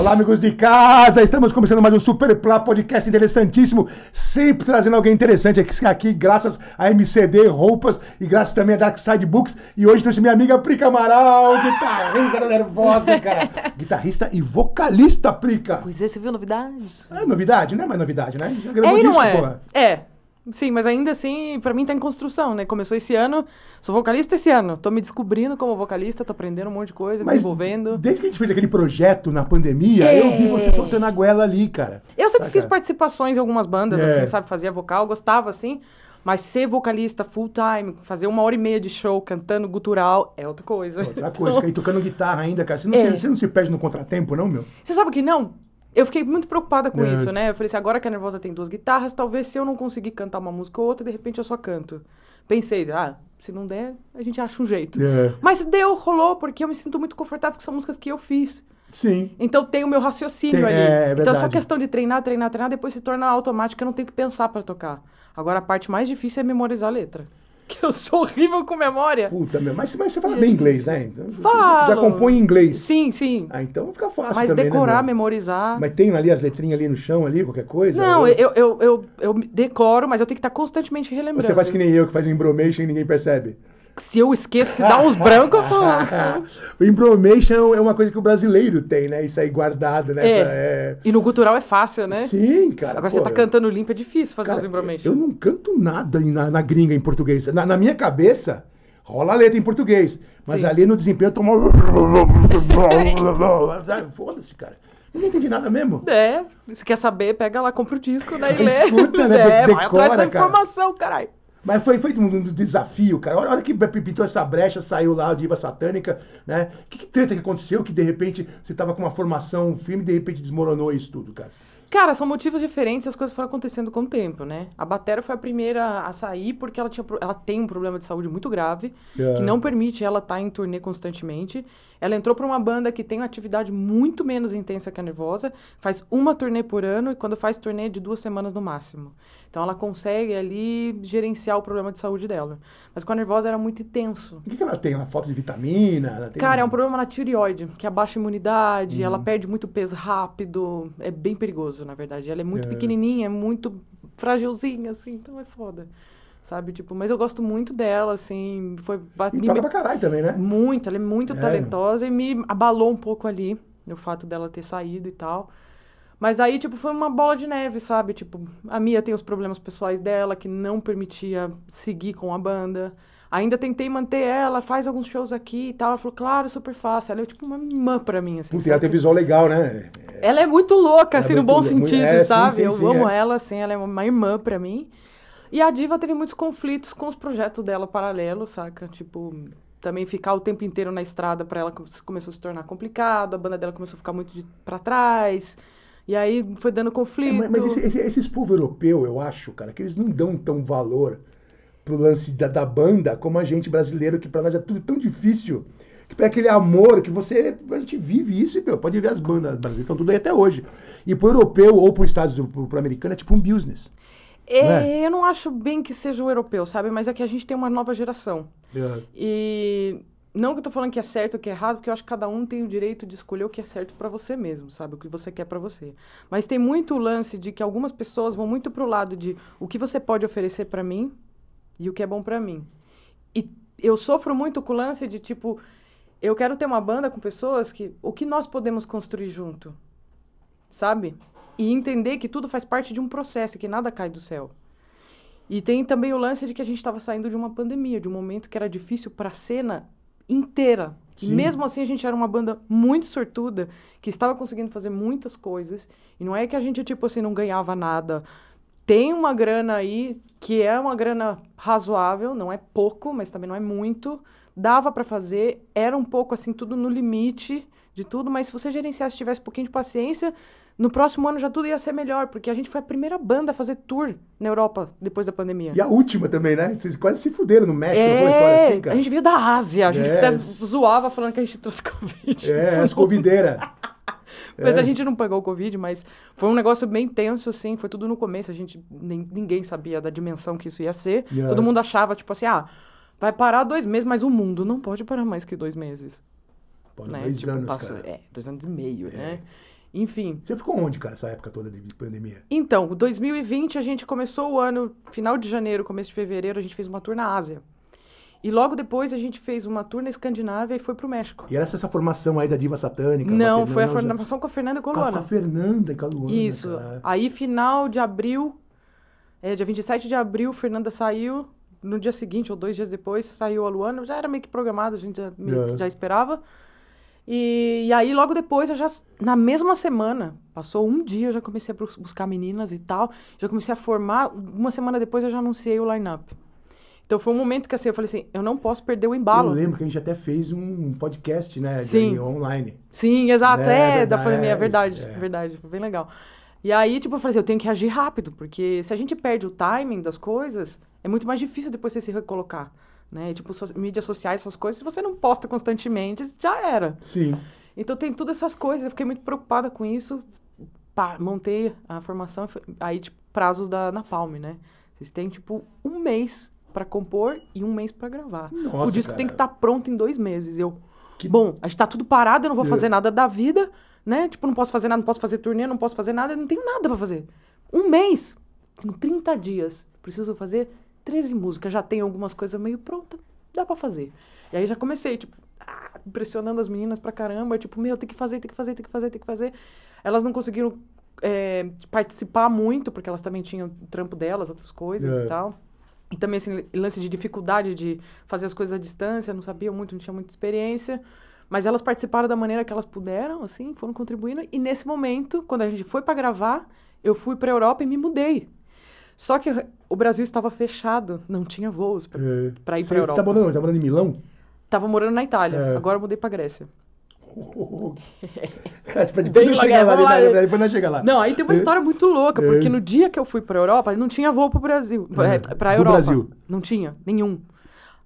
Olá, amigos de casa! Estamos começando mais um Super Plá podcast interessantíssimo, sempre trazendo alguém interessante aqui, aqui, graças a MCD Roupas e graças também a Dark Side Books. E hoje trouxe minha amiga Prica Amaral, guitarrista nervosa, cara. Guitarrista e vocalista, Prica. Pois é, você viu novidades? É novidade, não é mais novidade, né? Já É gravou e não disco, é? porra. É. Sim, mas ainda assim, pra mim tá em construção, né? Começou esse ano, sou vocalista esse ano. Tô me descobrindo como vocalista, tô aprendendo um monte de coisa, Mas desenvolvendo. desde que a gente fez aquele projeto na pandemia, É. eu vi você soltando a goela ali, cara. Eu sempre Tá, fiz cara? participações em algumas bandas, É. assim, sabe? Fazia vocal, gostava, assim. Mas ser vocalista full time, fazer uma hora e meia de show cantando gutural, é outra coisa. Outra coisa, ficar aí tocando guitarra ainda, cara. Você não, É. se, você não se perde no contratempo, não, meu? Você sabe que não? Eu fiquei muito preocupada com É. isso, né? Eu falei assim, agora que a Nervosa tem duas guitarras, talvez se eu não conseguir cantar uma música ou outra, de repente eu só canto. Pensei, ah, se não der, a gente acha um jeito. É. Mas deu, rolou, porque eu me sinto muito confortável com são músicas que eu fiz. Sim. Então tem o meu raciocínio Tem- ali. é, é então é só questão de treinar, treinar, treinar, depois se torna automático, eu não tenho que pensar pra tocar. Agora a parte mais difícil é memorizar a letra. Que eu sou horrível com memória. Puta, meu. Mas, mas você fala bem inglês, né? Então, Falo. Já compõe em inglês. Sim, sim. Ah, então fica fácil Mas também, decorar, né, meu? memorizar. Mas tem ali as letrinhas ali no chão, ali, qualquer coisa? Não, Ou eu, eu, eu, eu decoro, mas eu tenho que estar constantemente relembrando. Você faz que nem eu, que faz um embromation e ninguém percebe. Se eu esqueço, se dá uns brancos, eu falo. "Nossa". o embromation é uma coisa que o brasileiro tem, né? Isso aí guardado, né? É. Pra- é... E no gutural é fácil, né? Sim, cara. Agora pô, você tá cantando limpo, é difícil fazer cara, os embromation. Eu não canto nada na, na gringa em português. Na, na minha cabeça, rola a letra em português. Mas Sim. ali no desempenho eu tomo. Foda-se, cara. Eu não entendi nada mesmo. É, se quer saber, pega lá, compra o disco, né? E lê. Escuta, né? É, Decora, vai atrás da cara. informação, caralho. Mas foi feito um, um desafio, cara. A hora que pintou essa brecha, saiu lá a diva satânica, né? Que, que treta que aconteceu que de repente você tava com uma formação firme e de repente desmoronou isso tudo, cara? Cara, são motivos diferentes, as coisas foram acontecendo com o tempo, né? A Batera foi a primeira a sair porque ela, tinha, ela tem um problema de saúde muito grave, É. que não permite ela estar em turnê constantemente. Ela entrou pra uma banda que tem uma atividade muito menos intensa que a Nervosa, faz uma turnê por ano e quando faz turnê de duas semanas no máximo. Então ela consegue ali gerenciar o problema de saúde dela. Mas com a Nervosa era muito intenso. O que, que ela tem? Ela falta de vitamina? Ela tem... Cara, é um problema na tireoide, que abaixa a imunidade, ela perde muito peso rápido. É bem perigoso, na verdade. Ela é muito É. pequenininha, é muito fragilzinha, assim, então é foda. Sabe, tipo, mas eu gosto muito dela, assim, foi... E me- toca pra caralho também, né? Muito, ela é muito É. talentosa e me abalou um pouco ali, o fato dela ter saído e tal. Mas aí, tipo, foi uma bola de neve, sabe? Tipo, a Mia tem os problemas pessoais dela, que não permitia seguir com a banda. Ainda tentei manter ela, faz alguns shows aqui e tal. Ela falou, claro, super fácil. Ela é tipo uma irmã pra mim, assim. Putz, ela tem visual legal, né? Ela é muito louca, Ela assim, é no bom muito- sentido, é, sim, sabe? sim, eu sim, amo é. ela, assim, ela é uma irmã pra mim. E a Diva teve muitos conflitos com os projetos dela paralelos, saca? Tipo, também ficar o tempo inteiro na estrada pra ela come- começou a se tornar complicado, a banda dela começou a ficar muito de, pra trás. E aí foi dando É, conflito. mas mas esse- esse- esses povos europeus, eu acho, cara, que eles não dão tão valor pro lance da, da banda como a gente brasileiro, que pra nós é tudo tão difícil. Que pra aquele amor que você. A gente vive isso meu, pode ver as bandas brasileiras, estão tudo aí até hoje. E pro europeu ou pro Estados Unidos, pro, pro americano, é tipo um business. É, né? Eu não acho bem que seja o europeu, sabe? Mas é que a gente tem uma nova geração. É. E não que eu tô falando que é certo ou que é errado, porque eu acho que cada um tem o direito de escolher o que é certo pra você mesmo, sabe? O que você quer pra você. Mas tem muito o lance de que algumas pessoas vão muito pro lado de o que você pode oferecer pra mim e o que é bom pra mim. E eu sofro muito com o lance de tipo, eu quero ter uma banda com pessoas que o que nós podemos construir junto, sabe? E entender que tudo faz parte de um processo, que nada cai do céu. E tem também o lance de que a gente estava saindo de uma pandemia, de um momento que era difícil para a cena inteira. E Sim. mesmo assim a gente era uma banda muito sortuda, que estava conseguindo fazer muitas coisas. E não é que a gente, tipo assim, não ganhava nada. Tem uma grana aí, que é uma grana razoável, não é pouco, mas também não é muito. Dava para fazer, era um pouco assim, tudo no limite de tudo, mas se você gerenciasse, tivesse um pouquinho de paciência, no próximo ano já tudo ia ser melhor, porque a gente foi a primeira banda a fazer tour na Europa depois da pandemia. E a última também, né? Vocês quase se fuderam no México, não foi uma história assim, cara? É, a gente veio da Ásia, a gente É. até zoava falando que a gente trouxe Covid. É, as covideiras. Mas É. a gente não pegou o Covid, mas foi um negócio bem tenso, assim, foi tudo no começo, a gente, nem- ninguém sabia da dimensão que isso ia ser. Yeah. Todo mundo achava, tipo assim, ah, vai parar dois meses, mas o mundo não pode parar mais que dois meses. Pô, né? dois Tipo, anos, passou- cara. É, dois anos e meio, né? Enfim. Você ficou onde, cara, essa época toda de pandemia? Então, 2020 a gente começou o ano, final de janeiro, começo de fevereiro, a gente fez uma tour na Ásia. E logo depois a gente fez uma tour na Escandinávia e foi pro México. E era essa formação aí da diva satânica? Não, foi a já- formação com a Fernanda Com a, Coluana. com a Fernanda e com a Luana. Isso. cara. Aí, final de abril, é, dia 27 de abril, Fernanda saiu. No dia seguinte, ou dois dias depois, saiu a Luana. Já era meio que programado, a gente já, meio É. já esperava. E, e aí, logo depois, eu já, na mesma semana, passou um dia, eu já comecei a bus- buscar meninas e tal. Já comecei a formar. Uma semana depois, eu já anunciei o line-up. Então, foi um momento que assim, eu falei assim, eu não posso perder o Eu embalo. lembro que a gente até fez um podcast, né? de- Sim. online. Sim, exato. É, É, verdade, da pandemia, é é, verdade. é. Verdade, foi bem legal. E aí, tipo, eu falei assim, eu tenho que agir rápido, porque se a gente perde o timing das coisas, é muito mais difícil depois você se recolocar, né? Tipo, so- mídias sociais, essas coisas, se você não posta constantemente, já era. Sim. Então tem todas essas coisas, eu fiquei muito preocupada com isso. Pá, montei a formação, aí, tipo, prazos da Napalm, né? Vocês têm, tipo, um mês pra compor e um mês pra gravar. Nossa, o disco cara. tem que estar pronto em dois meses. Eu, Que- bom, a gente tá tudo parado, eu não vou É. fazer nada da vida, né? Tipo, não posso fazer nada, não posso fazer turnê, não posso fazer nada, não tenho nada pra fazer. Um mês, tenho 30 dias, preciso fazer 13 músicas, já tenho algumas coisas meio prontas, dá pra fazer. E aí já comecei, tipo, ah, impressionando as meninas pra caramba, tipo, meu, tem que fazer, tem que fazer, tem que fazer, tem que fazer. Elas não conseguiram é, participar muito, porque elas também tinham o trampo delas, outras coisas É. e tal. E também, assim, lance de dificuldade de fazer as coisas à distância, não sabiam muito, não tinham muita experiência. Mas elas participaram da maneira que elas puderam, assim, foram contribuindo. E nesse momento, quando a gente foi pra gravar, eu fui pra Europa e me mudei. Só que o Brasil estava fechado, não tinha voos pra, É. pra ir Você pra você Europa. tá morando? Tá morando em Milão? Tava morando na Itália, É. agora eu mudei pra Grécia. É, tipo, depois nós lá, chegar lá, depois. Não, aí tem uma história muito louca, porque no dia que eu fui pra Europa, não tinha voo pro Brasil. É, É, do Europa. Brasil. Não tinha, nenhum.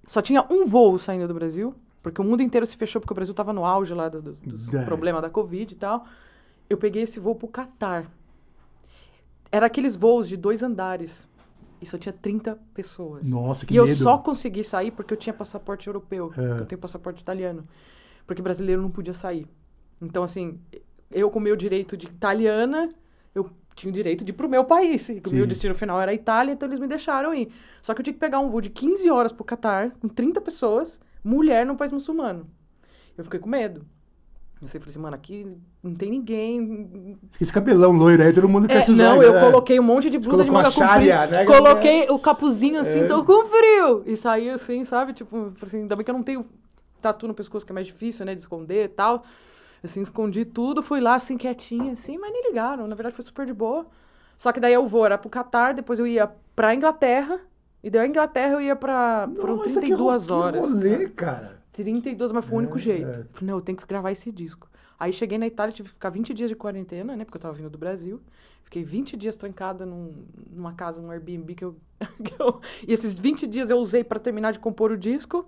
Só tinha um voo saindo do Brasil, porque o mundo inteiro se fechou, porque o Brasil tava no auge lá do, dos É. problemas da Covid e tal. Eu peguei esse voo pro Catar. Era aqueles voos de dois andares. E só tinha 30 pessoas. Nossa, que e eu medo. só consegui sair porque eu tinha passaporte europeu. É. Eu tenho passaporte italiano. Porque brasileiro não podia sair. Então, assim, eu com o meu direito de italiana, eu tinha o direito de ir pro meu país. E o meu destino final era a Itália, então eles me deixaram ir. Só que eu tinha que pegar um voo de 15 horas pro Catar, com 30 pessoas, mulher num país muçulmano. Eu fiquei com medo. Eu sempre falei assim, mano, aqui não tem ninguém. Esse cabelão loiro aí, todo mundo quer É, se usar, não, eu né? coloquei um monte de blusa de manga comprida. né? Coloquei o capuzinho assim, É. tô com frio. E saí assim, sabe? Tipo, falei assim, ainda bem que eu não tenho tatu no pescoço, que é mais difícil, né, de esconder e tal. Assim, escondi tudo, fui lá assim, quietinha, assim, mas nem ligaram. Na verdade, foi super de boa. Só que daí eu vou, era pro Catar, depois eu ia pra Inglaterra. E daí a Inglaterra eu ia pra. Foram Nossa, que 32 ro- horas. Que rolê, cara. 32, mas foi o único É, jeito. é. Falei, não, eu tenho que gravar esse disco. Aí cheguei na Itália, tive que ficar 20 dias de quarentena, né? Porque eu tava vindo do Brasil. Fiquei 20 dias trancada num- numa casa, num Airbnb que eu, que eu- E esses 20 dias eu usei pra terminar de compor o disco.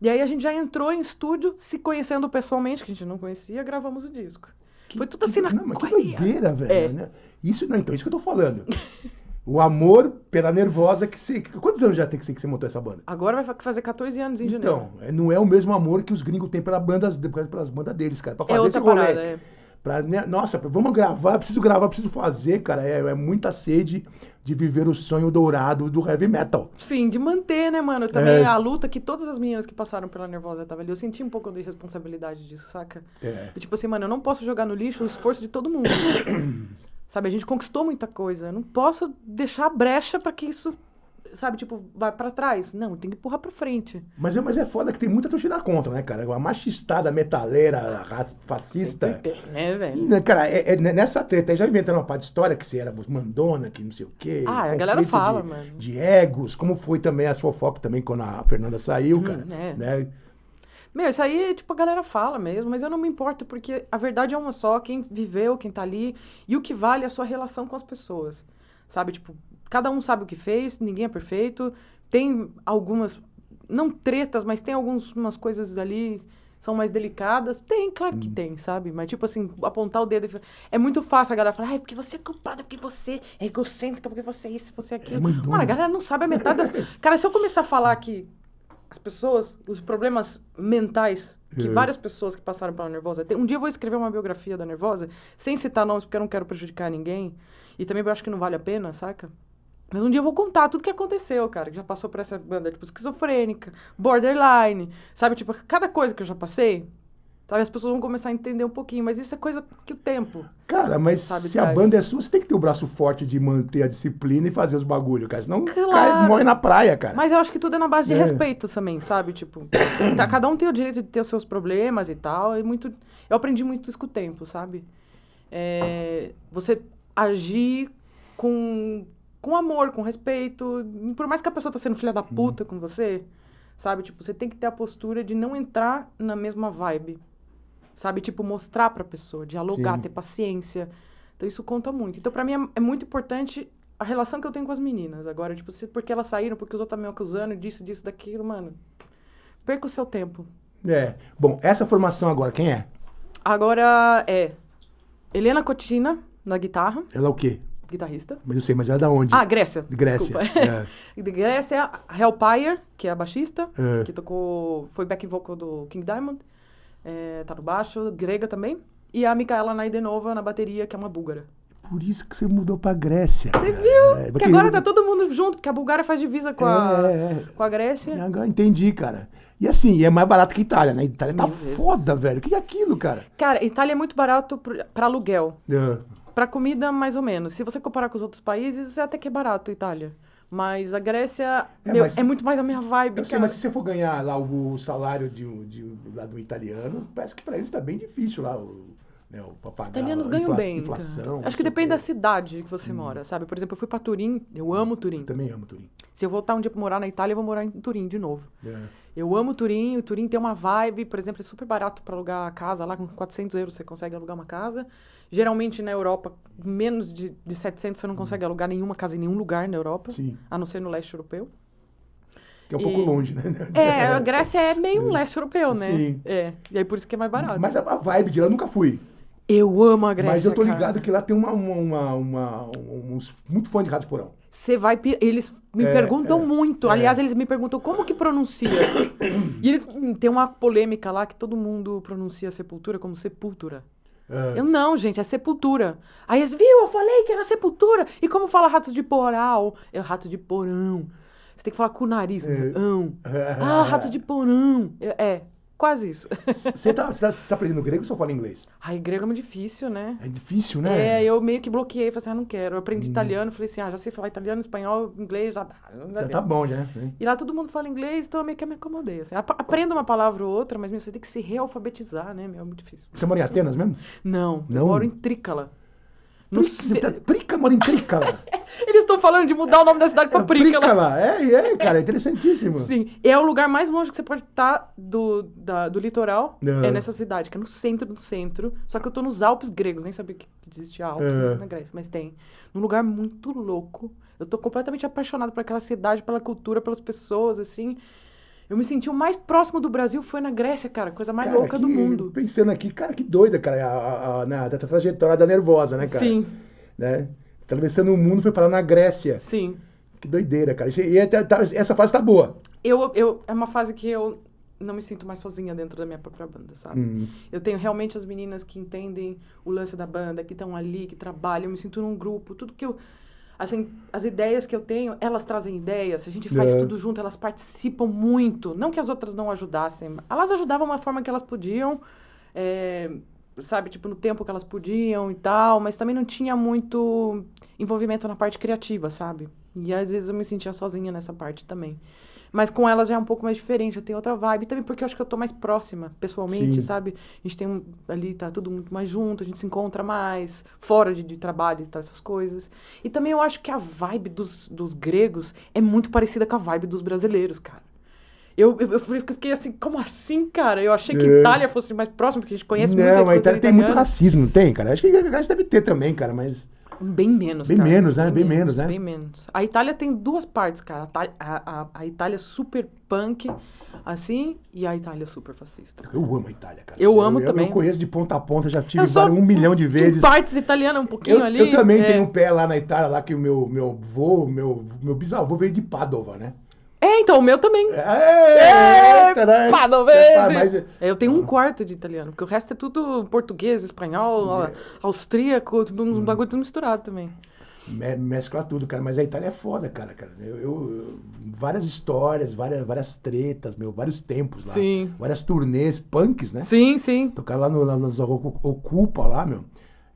E aí a gente já entrou em estúdio, se conhecendo pessoalmente, que a gente não conhecia, gravamos o disco. Foi tudo assim na Não, mas que doideira, velho. É. Né? Isso, não, então, isso que eu tô falando. O amor pela nervosa que você. Quantos anos já tem que que você montou essa banda? Agora vai fa- fazer 14 anos em janeiro. Então, é, não é o mesmo amor que os gringos têm pela bandas, pelas bandas deles, cara. Pra é fazer outra esse rolê. parada, é. Pra, né, nossa, vamos gravar, preciso gravar, preciso fazer, cara. É, é muita sede de viver o sonho dourado do heavy metal. Sim, de manter, né, mano? Também É. a luta que todas as meninas que passaram pela Nervosa estavam ali. Eu senti um pouco de responsabilidade disso, saca? É. Tipo assim, mano, eu não posso jogar no lixo o esforço de todo mundo. sabe, a gente conquistou muita coisa. Eu não posso deixar brecha pra que isso, sabe, tipo, vai pra trás. Não, tem que empurrar pra frente. Mas é, mas é foda que tem muita torcida contra, né, cara? A machistada, metaleira, ra- fascista. Tem, né, velho? Né, Cara, é, é nessa treta aí já inventaram uma parte de história que você era mandona, que não sei o quê. Ah, a galera fala, de, mano. De egos, como foi também as fofocas também quando a Fernanda saiu, cara. é. Né? Meu, isso aí, tipo, a galera fala mesmo, mas eu não me importo, porque a verdade é uma só, quem viveu, quem tá ali, e o que vale é a sua relação com as pessoas. Sabe, tipo, cada um sabe o que fez, ninguém é perfeito, tem algumas, não tretas, mas tem algumas coisas ali são mais delicadas. Tem, claro Hum. que tem, sabe? Mas, tipo assim, apontar o dedo. É muito fácil a galera falar, ai, porque você é culpada, porque você é egocêntrica, porque você é isso, você é aquilo. mandona. Mano, a galera não sabe a metade das coisas. Cara, se eu começar a falar que as pessoas, os problemas mentais que É. várias pessoas que passaram pela Nervosa têm. Um dia eu vou escrever uma biografia da Nervosa, sem citar nomes, porque eu não quero prejudicar ninguém. E também eu acho que não vale a pena, saca? Mas um dia eu vou contar tudo que aconteceu, cara, que já passou por essa banda, tipo, esquizofrênica, borderline, sabe? Tipo, cada coisa que eu já passei, sabe? As pessoas vão começar a entender um pouquinho, mas isso é coisa que o tempo. Cara, mas Sabe, se a traz. banda é sua, você tem que ter o braço forte de manter a disciplina e fazer os bagulho, cara. Senão Claro. cai, morre na praia, cara. Mas eu acho que tudo é na base de É. respeito também, sabe? Tipo, tá- cada um tem o direito de ter os seus problemas e tal. E muito, eu aprendi muito isso com o tempo, sabe? É, você agir com, com amor, com respeito. Por mais que a pessoa tá sendo filha da puta com você, sabe? Tipo, você tem que ter a postura de não entrar na mesma vibe. Sabe? Tipo, mostrar pra pessoa, dialogar, Sim. ter paciência. Então isso conta muito. Então, pra mim, é, é muito importante a relação que eu tenho com as meninas. Agora, tipo, se, porque elas saíram, porque os outros estão me acusando disso, disso, daquilo, mano. Perca o seu tempo. É. Bom, essa formação agora, quem é? Agora é Helena Cotina, na guitarra, Ela é o quê? guitarrista. Mas eu sei, mas ela é da onde? Ah, Grécia. De Grécia. É. De Grécia, Hellpire, que é a baixista, É. que tocou. Foi back vocal do King Diamond. É, tá no baixo, grega também. E a Micaela Naidenova na bateria, que é uma búlgara. Por isso que você mudou pra Grécia. Você Que Porque agora tá todo mundo junto, porque a Bulgária faz divisa com a, É, é. com a Grécia. Agora entendi, cara. E assim, é mais barato que Itália, né? Itália tá Mil vezes. foda, velho. O que é aquilo, cara? Cara, Itália é muito barato pra aluguel. É. Pra comida, mais ou menos. Se você comparar com os outros países, é até que é barato, Itália. Mas a Grécia É, meu, mas- é muito mais a minha vibe. Eu sei, cara. mas se você for ganhar lá o salário de, um- de, um- lá do italiano, parece que pra eles tá bem difícil lá o, né, o pra Os italianos ganham infla- bem. Inflação, Acho que depende da cidade que você mora, sabe? Por exemplo, eu fui pra Turim, eu amo Turim. Também amo Turim. Se eu voltar um dia pra morar na Itália, eu vou morar em Turim de novo. É. Eu amo Turim, o Turim tem uma vibe, por exemplo, é super barato pra alugar a casa, lá com 400 euros você consegue alugar uma casa. Geralmente na Europa, menos de, de 700 você não consegue alugar nenhuma casa em nenhum lugar na Europa, Sim. a não ser no leste europeu. Que é um pouco E- longe, né? É, a Grécia é meio um leste europeu, né? Sim. É, e aí por isso que é mais barato. Mas a, a vibe de lá eu nunca fui. Eu amo a Grécia, mas eu tô cara. ligado que lá tem uma, uma, uma, uns muito fã de Rádio Porão. Você vai. Eles me É, perguntam é, muito. é. Aliás, eles me perguntam como que pronuncia. e eles hum, tem uma polêmica lá que todo mundo pronuncia sepultura como sepultura. É. Eu não, gente, é sepultura. Aí eles, viu, eu falei que era sepultura. E como fala ratos de poral? É rato de porão. Você tem que falar com o nariz, né? ão. Ah, rato de porão. É, é, quase isso. Você tá, você tá, você tá aprendendo grego ou só fala inglês? Ai, grego é muito difícil, né? É difícil, né? É, eu meio que bloqueei, falei assim, ah, não quero. Eu aprendi italiano, falei assim, ah, já sei falar italiano, espanhol, inglês, já dá. Já tá bom, né? E lá todo mundo fala inglês, então eu meio que me acomodei. Assim. Ap- Aprenda uma palavra ou outra, mas meu, você tem que se realfabetizar, né? Meu, é muito difícil. Você mora em Atenas mesmo? Não, Não? eu moro em Trícala. No ce- Prica, mora em Trícala. Eles estão falando de mudar o nome da cidade pra Prícala. Prícala. É, é, cara, é interessantíssimo. Sim, é o lugar mais longe que você pode estar do, da- do litoral, Não. é nessa cidade, que é no centro do centro. Só que eu tô nos Alpes gregos, nem sabia que existe Alpes É. na Grécia, mas tem. Num lugar muito louco. Eu tô completamente apaixonada por aquela cidade, pela cultura, pelas pessoas, assim. Eu me senti o mais próximo do Brasil foi na Grécia, cara. Coisa mais Cara, louca que- do mundo. Pensando aqui, cara, que doida, cara, a, a, a, na- da trajetória da nervosa, né, cara? Sim, Né? Atravessando o mundo, foi parar na Grécia. sim. Que doideira, cara. E até- tá- essa fase tá boa. Eu, eu, é uma fase que eu não me sinto mais sozinha dentro da minha própria banda, sabe? Hum. Eu tenho realmente as meninas que entendem o lance da banda, que estão ali, que trabalham. Eu me sinto num grupo. Tudo que eu. Assim, as ideias que eu tenho, elas trazem ideias. A gente faz É. tudo junto, elas participam muito. Não que as outras não ajudassem. Elas ajudavam uma forma que elas podiam. é, sabe, tipo, no tempo que elas podiam e tal. Mas também não tinha muito envolvimento na parte criativa, sabe? E às vezes eu me sentia sozinha nessa parte também. Mas com elas já é um pouco mais diferente, já tem outra vibe. Também porque eu acho que eu tô mais próxima, pessoalmente, Sim. sabe? A gente tem um, ali, tá tudo muito mais junto, a gente se encontra mais, fora de, de trabalho e tal, essas coisas. E também eu acho que a vibe dos, dos gregos é muito parecida com a vibe dos brasileiros, cara. Eu, eu, eu fiquei assim, como assim, cara? Eu achei que É. Itália fosse mais próximo, porque a gente conhece muito não, a Itália tem muito racismo, não tem, cara? Acho que a Grécia deve ter também, cara, mas. Bem menos, Bem cara. menos, né? Bem menos, né? Bem menos. A Itália tem duas partes, cara. A, a, a, Itália super punk, assim, e a Itália super fascista. Eu amo a Itália, cara. Eu amo também. Eu conheço de ponta a ponta, já tive Eu vários- um milhão de vezes. Partes italiana, um pouquinho Eu, ali. eu também é. tenho um pé lá na Itália, lá que o meu, meu avô, meu, meu bisavô veio de Padova, né? É, então, o meu também. É, eita, né? Pá, não Ah, mas- Eu tenho um quarto de italiano, porque o resto é tudo português, espanhol, É. austríaco, tudo Hum. uns bagulho tudo misturado também. Me- mescla tudo, cara. Mas a Itália é foda, cara. cara. Eu, eu- várias histórias, várias, várias tretas, meu, vários tempos lá. Sim. Várias turnês, punks, né? Sim, sim. Tocar lá no, lá nos Ocu- Ocupa lá, meu.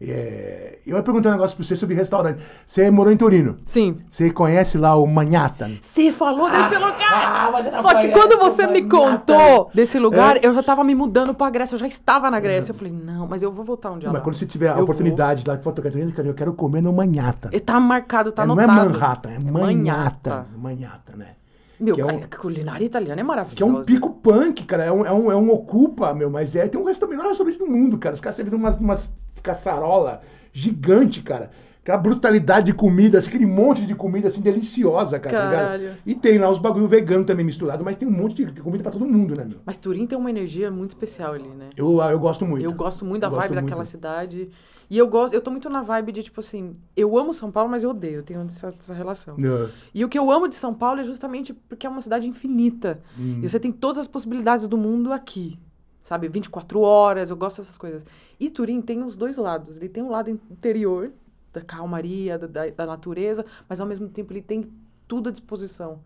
É, eu ia perguntar um negócio pra você sobre restaurante. Você morou em Torino. Sim. Você conhece lá o Manhattan? Você falou desse lugar! ah, Só que quando você me contou desse lugar, É. eu já tava me mudando pra Grécia, eu já estava na Grécia. Eu falei, não, mas eu vou voltar um dia Mas lá. quando você tiver a Eu oportunidade lá de for tocar Torino, eu quero comer no Manhattan. vou. Tá marcado, tá É, não é anotado. Manhattan, é Manhattan. Manhattan, né? Meu, que é cara, um- a culinária italiana é maravilhosa. Que é um pico punk, cara. É um, é um, é um ocupa, meu, mas é. Tem um restaurante, melhor restaurante do mundo, cara. Os caras servindo umas, umas caçarola gigante, cara. Aquela brutalidade de comida, aquele monte de comida assim deliciosa, cara. tá. E tem lá os bagulho vegano também misturado, mas tem um monte de comida pra todo mundo, né, meu? Mas Turim tem uma energia muito especial ali, né? Eu, eu gosto muito. Eu gosto muito da Eu vibe daquela muito. cidade. E eu gosto, eu tô muito na vibe de, tipo assim, eu amo São Paulo, mas eu odeio, eu tenho essa, essa relação. É. E o que eu amo de São Paulo é justamente porque é uma cidade infinita. Hum. E você tem todas as possibilidades do mundo aqui. Sabe? 24 horas, eu gosto dessas coisas. E Turim tem os dois lados. Ele tem um lado interior, da calmaria, da, da, da natureza, mas ao mesmo tempo ele tem tudo à disposição.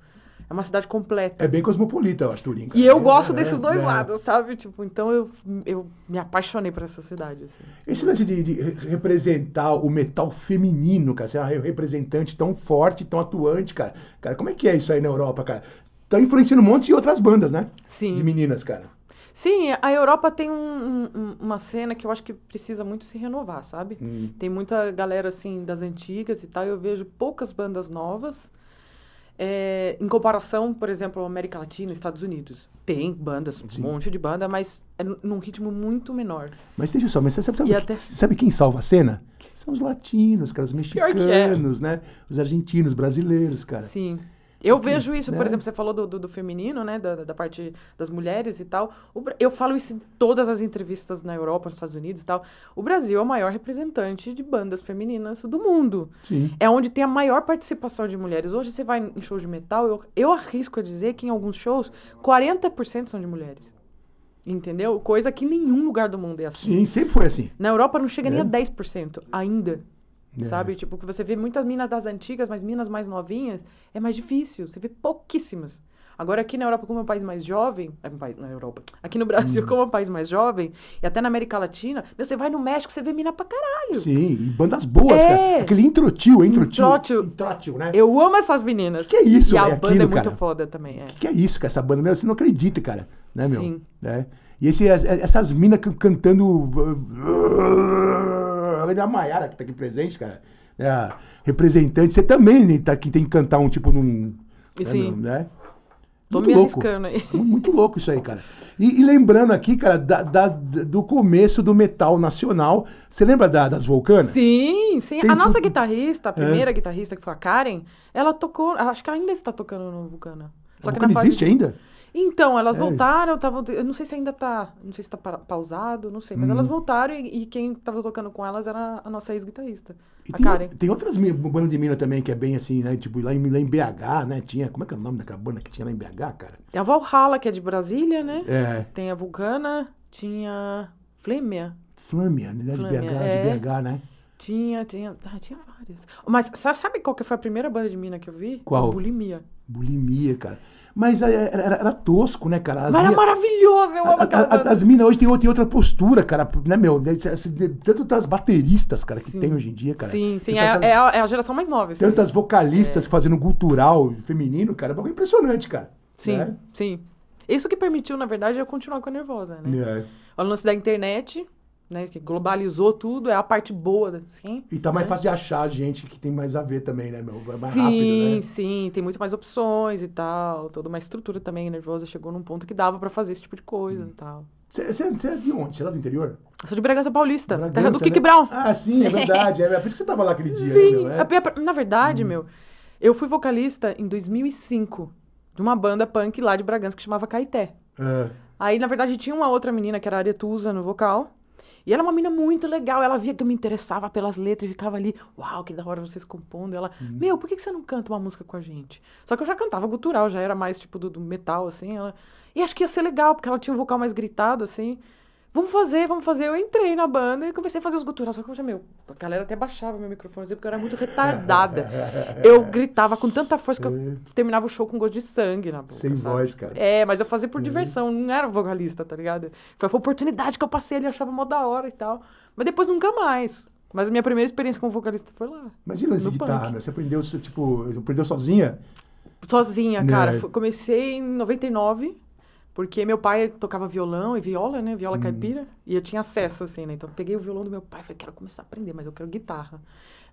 É uma cidade completa. É bem cosmopolita, eu acho, Turim. cara. E eu É, gosto é, desses dois é. lados, sabe? Tipo, então eu, eu me apaixonei por essa cidade. Assim. Esse lance de, de re- representar o metal feminino, cara, ser uma re- representante tão forte, tão atuante, cara. Cara, como é que é isso aí na Europa, cara? Tá influenciando um monte de outras bandas, né? Sim. De meninas, cara. Sim, a Europa tem um- um- uma cena que eu acho que precisa muito se renovar, sabe? Hum. Tem muita galera, assim, das antigas e tal. Eu vejo poucas bandas novas. É, em comparação, por exemplo, à América Latina, Estados Unidos. Tem bandas, Sim. um monte de banda, mas é num- ritmo muito menor. Mas deixa só, mas você sabe, sabe, até- sabe quem salva a cena? São os latinos, cara, os é. mexicanos, né? Os argentinos, brasileiros, cara. Sim. Eu Porque, vejo isso, por né? exemplo, você falou do, do, do feminino, né? Da, da parte das mulheres e tal. Eu falo isso em todas as entrevistas na Europa, nos Estados Unidos e tal. O Brasil é o maior representante de bandas femininas do mundo. Sim. É onde tem a maior participação de mulheres. Hoje você vai em shows de metal, eu, eu arrisco a dizer que em alguns shows, 40% são de mulheres. Entendeu? Coisa que em nenhum lugar do mundo é assim. Sim, sempre foi assim. Na Europa não chega nem É. a 10% ainda. É. Sabe? Tipo, que você vê muitas minas das antigas, mas minas mais novinhas, é mais difícil. Você vê pouquíssimas. Agora, aqui na Europa, como é um país mais jovem, é um país na Europa, aqui no Brasil, Hum. como é um país mais jovem, e até na América Latina, meu, você vai no México, você vê mina pra caralho. Sim, e bandas boas, É. cara. Aquele introtil, introtil. Introtil. Introtil, né? Eu amo essas meninas. Que isso, E a é banda aquilo, é muito cara? foda também, é. Que, que é isso, cara? Essa banda, meu, você não acredita, cara. Né, meu? Sim. É. E esse, es- essas minas can- cantando. Além da Maiara, que tá aqui presente, cara. É a representante. Você também tá aqui, tem que cantar um tipo num. né, Sim. né? Tô Muito me louco. arriscando aí. Mu- Muito louco isso aí, cara. E, e lembrando aqui, cara, da- da- do começo do metal nacional. Você lembra da- das Vulcanas? Sim, sim. Tem a nossa É. guitarrista, a primeira guitarrista que foi a Karen, ela tocou, ela- acho que ela ainda está tocando no Vulcana. A Vulcana existe ainda? Então, elas É. voltaram, tavam, eu não sei se ainda tá, não sei se tá pa- pausado, não sei, mas Uhum. elas voltaram e, e quem tava tocando com elas era a nossa ex-guitarrista, a tem, Karen. tem outras bandas de mina também que é bem assim, né? Tipo, lá em, lá em BH, né? Tinha. Como é que é o nome daquela banda que tinha lá em BH, cara? Tem a Valhalla, que é de Brasília, né? É. Tem a Vulcana, tinha Flêmia, Flâmia, né? De Flâmia, BH, é. de BH, né? tinha, tinha, ah, tinha várias. Mas sa- sabe qual que foi a primeira banda de mina que eu vi? Qual? A Bulimia. Bulimia, cara. Mas é, era, era- era tosco, né, cara? As Mas era mina- maravilhoso, eu a- amo a- a- as minas hoje tem outra, tem outra postura, cara, né, meu? Esse- Tanto das bateristas, cara, que Sim. tem hoje em dia, cara. Sim, sim, Tanto é, essas- é a, é a geração mais nova. aí. Tantas vocalistas fazendo gutural feminino, cara. É um impressionante, cara. Sim, Né? sim. Isso que permitiu, na verdade, eu continuar com a Nervosa, né? É. O lance da internet, né? Que globalizou tudo, é a parte boa, assim. E tá mais né? fácil de achar gente que tem mais a ver também, né, meu? É mais sim, rápido, né? sim, tem muito mais opções e tal. Toda uma estrutura também. Nervosa chegou num ponto que dava pra fazer esse tipo de coisa Hum. e tal. Você é de onde? Você é lá do interior? Eu sou de Bragança Paulista, terra Bragança, do Kik né? Brown. Ah, sim, é verdade. É, por isso que você tava lá aquele dia, Sim, né? É. na verdade, meu, eu fui vocalista em 2005 de uma banda punk lá de Bragança que chamava Caeté. É. Aí, na verdade, tinha uma outra menina que era a Aretusa no vocal. E ela é uma mina muito legal. Ela via que eu me interessava pelas letras e ficava ali, uau, que da hora vocês compondo. Ela, Uhum. meu, por que que você não canta uma música com a gente? Só que eu já cantava gutural, já era mais tipo do, do metal, assim. Ela... E acho que ia ser legal, porque ela tinha um vocal mais gritado, assim. Vamos fazer, vamos fazer. Eu entrei na banda e comecei a fazer os guturais. Só que eu já, meu, a galera até baixava meu microfone, porque eu era muito retardada. Eu gritava com tanta força que eu terminava o show com gosto de sangue na boca. É. Sem sabe? voz, cara. É, mas eu fazia por diversão, não era vocalista, tá ligado? Foi a oportunidade que eu passei ali, eu achava mó da hora e tal. Mas depois nunca mais. Mas a minha primeira experiência como vocalista foi lá. Mas e lance de guitarra, punk. né? Você aprendeu, tipo, aprendeu sozinha? Sozinha, cara. Fu- Comecei em 99, porque meu pai tocava violão e viola, né? Hum. Viola caipira. E eu tinha acesso, assim, né? Então eu peguei o violão do meu pai e falei, quero começar a aprender, mas eu quero guitarra.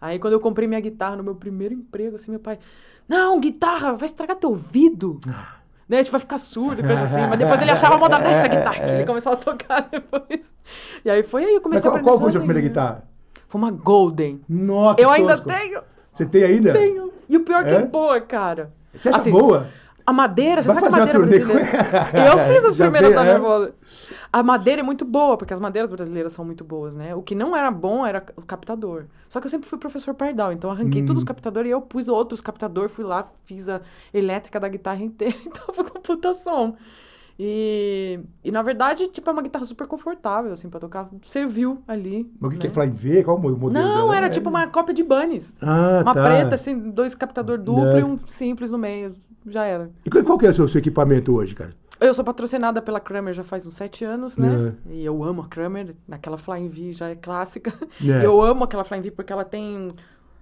Aí quando eu comprei minha guitarra no meu primeiro emprego, assim, meu pai, não, guitarra, vai estragar teu ouvido. Né, a gente vai ficar surdo coisa assim. Mas depois ele achava moda dessa guitarra que ele começou a tocar depois. E aí foi aí, eu Mas comecei a qual, aprender qual foi a primeira guitarra? Foi uma Golden. Nossa, Eu ainda tosco. tenho, Você tem ainda? tenho. E o pior é que É? é boa, cara. Você acha Assim, boa? A madeira, você Vai sabe que a madeira brasileira. Eu fiz as Já primeiras da é? Nervosa. A madeira é muito boa, porque as madeiras brasileiras são muito boas, né? O que não era bom era o captador. Só que eu sempre fui professor pardal, então arranquei Hum. todos os captadores e eu pus outros captadores, fui lá, fiz a elétrica da guitarra inteira, então foi computação. E, e na verdade, tipo, é uma guitarra super confortável, assim, pra tocar. Serviu ali. Mas o que, né? que é Flying V? Qual o modelo Não, dela? era É- tipo uma cópia de Bunnies. Ah, Uma tá. preta, assim, dois captador duplo Né. e um simples no meio. Já era. E qual, que é o seu, seu equipamento hoje, cara? Eu sou patrocinada pela Kramer já faz uns sete anos, né? E eu amo a Kramer, naquela Flying V já é clássica. É. Eu amo aquela Flying V porque ela tem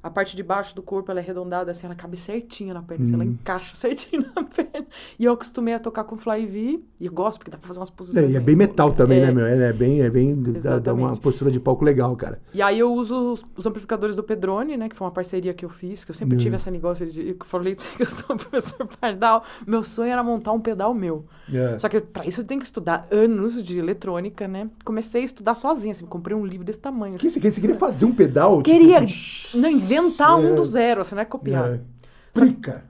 a parte de baixo do corpo, ela é arredondada, assim, ela cabe certinho na perna, assim, ela Hum. encaixa certinho na perna. E eu acostumei a tocar com Flying V, e gosto porque dá pra fazer umas É, posições. e é bem metal também, É. né, meu? É, é bem, é bem dá, dá uma postura de palco legal, cara. E aí eu uso os, os amplificadores do Pedrone, né? Que foi uma parceria que eu fiz, que eu sempre Hum. tive esse negócio de. Eu falei pra você que eu sou professor pardal. Meu sonho era montar um pedal meu. É. Só que pra isso eu tenho que estudar anos de eletrônica, né? Comecei a estudar sozinha, assim, comprei um livro desse tamanho. Que você, você queria fazer um pedal? Queria tipo, não, inventar um é, do zero, assim, não é copiar. É. Prica.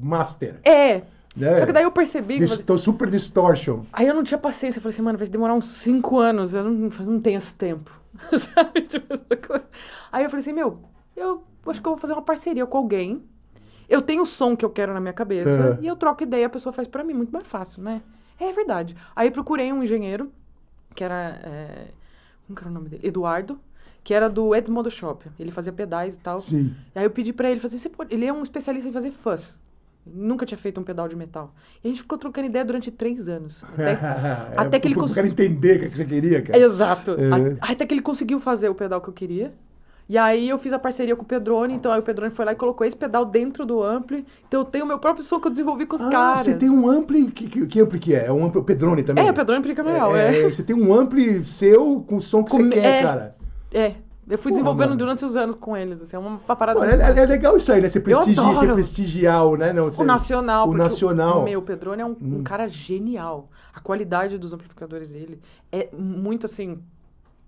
Master. É. né? Só que daí eu percebi que. Disto- super distortion. Aí eu não tinha paciência. Eu falei assim, mano, vai demorar uns cinco anos. Eu não, não tenho esse tempo. Sabe? Tipo, essa coisa. Aí eu falei assim, meu, eu acho que eu vou fazer uma parceria com alguém. Eu tenho o som que eu quero na minha cabeça. É. E eu troco ideia, a pessoa faz pra mim. Muito mais fácil, né? É verdade. Aí procurei um engenheiro, que era. É... Como que era o nome dele? Eduardo. Que era do Edmodo Shop. Ele fazia pedais e tal. Sim. E aí eu pedi pra ele, falei assim, ele é um especialista em fazer fuzz. Nunca tinha feito um pedal de metal. E a gente ficou trocando ideia durante três anos. Até, até que ele Eu cons- quero entender o que você queria, cara. Exato. É. A- Até que ele conseguiu fazer o pedal que eu queria. E aí eu fiz a parceria com o Pedrone, então aí o Pedrone foi lá e colocou esse pedal dentro do ampli. Então eu tenho o meu próprio som que eu desenvolvi com os Ah, caras. você tem um ampli. Que, que, que ampli que é? É um ampli Pedrone também? É, o Pedrone Prica Real, é. Você tem um ampli seu com o som que Com- você quer, é. cara. É. Eu fui Porra, desenvolvendo mano. durante os anos com eles, assim, é uma parada Pô, é, é- é legal isso aí, né? Você prestigia, você prestigiar o, né? Não, você- O nacional, O nacional. Hum. O, meu, o Pedrone é um, um cara genial. A qualidade dos amplificadores dele é muito, assim,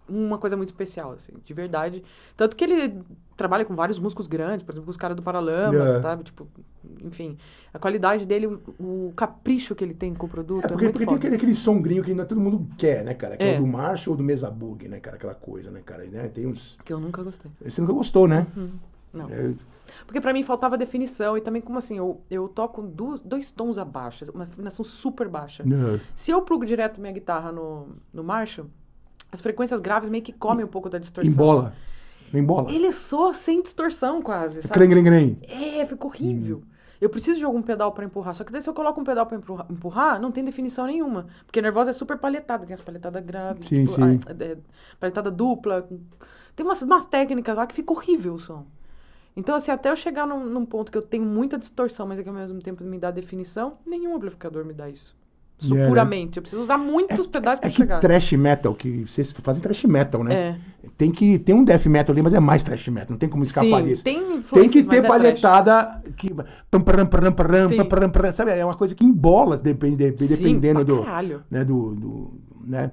uma coisa muito especial, assim, de verdade. Tanto que ele trabalha com vários músicos grandes, por exemplo, com os caras do Paralamas, É. sabe? Tipo, enfim, a qualidade dele, o, o capricho que ele tem com o produto É, é, porque, muito porque tem aquele, aquele songrinho que ainda todo mundo quer, né, cara? Que é, É. o do Marshall ou do Mesa Bug, né, cara? Aquela coisa, né, cara? Né? Tem uns... Que eu nunca gostei. Você nunca gostou, né? Não. É, Porque pra mim faltava definição e também, como assim, eu, eu toco dois tons abaixo, uma afinação super baixa. né? Se eu plugo direto minha guitarra no, no Marshall, as frequências graves meio que comem um pouco da distorção. Embola. Embola. Ele soa sem distorção quase, sabe? Crem, crem, crem. É, fica horrível. Hum. Eu preciso de algum pedal pra empurrar. Só que daí se eu coloco um pedal pra empurrar, empurrar, não tem definição nenhuma. Porque nervosa é super palhetada. Tem as palhetadas graves. Sim, sim. a- é, palhetada dupla. Tem umas, umas técnicas lá que fica horrível o som. Então, assim, até eu chegar num, num ponto que eu tenho muita distorção, mas é que ao mesmo tempo me dá definição, nenhum amplificador me dá isso. Isso É, né? puramente. Eu preciso usar muitos pedais pra É que chegar. trash metal, que vocês fazem trash metal, né? É. Tem que ter um death metal ali, mas é mais trash metal, não tem como escapar Sim, disso. tem Tem que ter é palhetada que. pam, Sim. pam, param, param, sabe? É uma coisa que embola, depende, Sim, dependendo pra do. caralho. Né, do, do- né?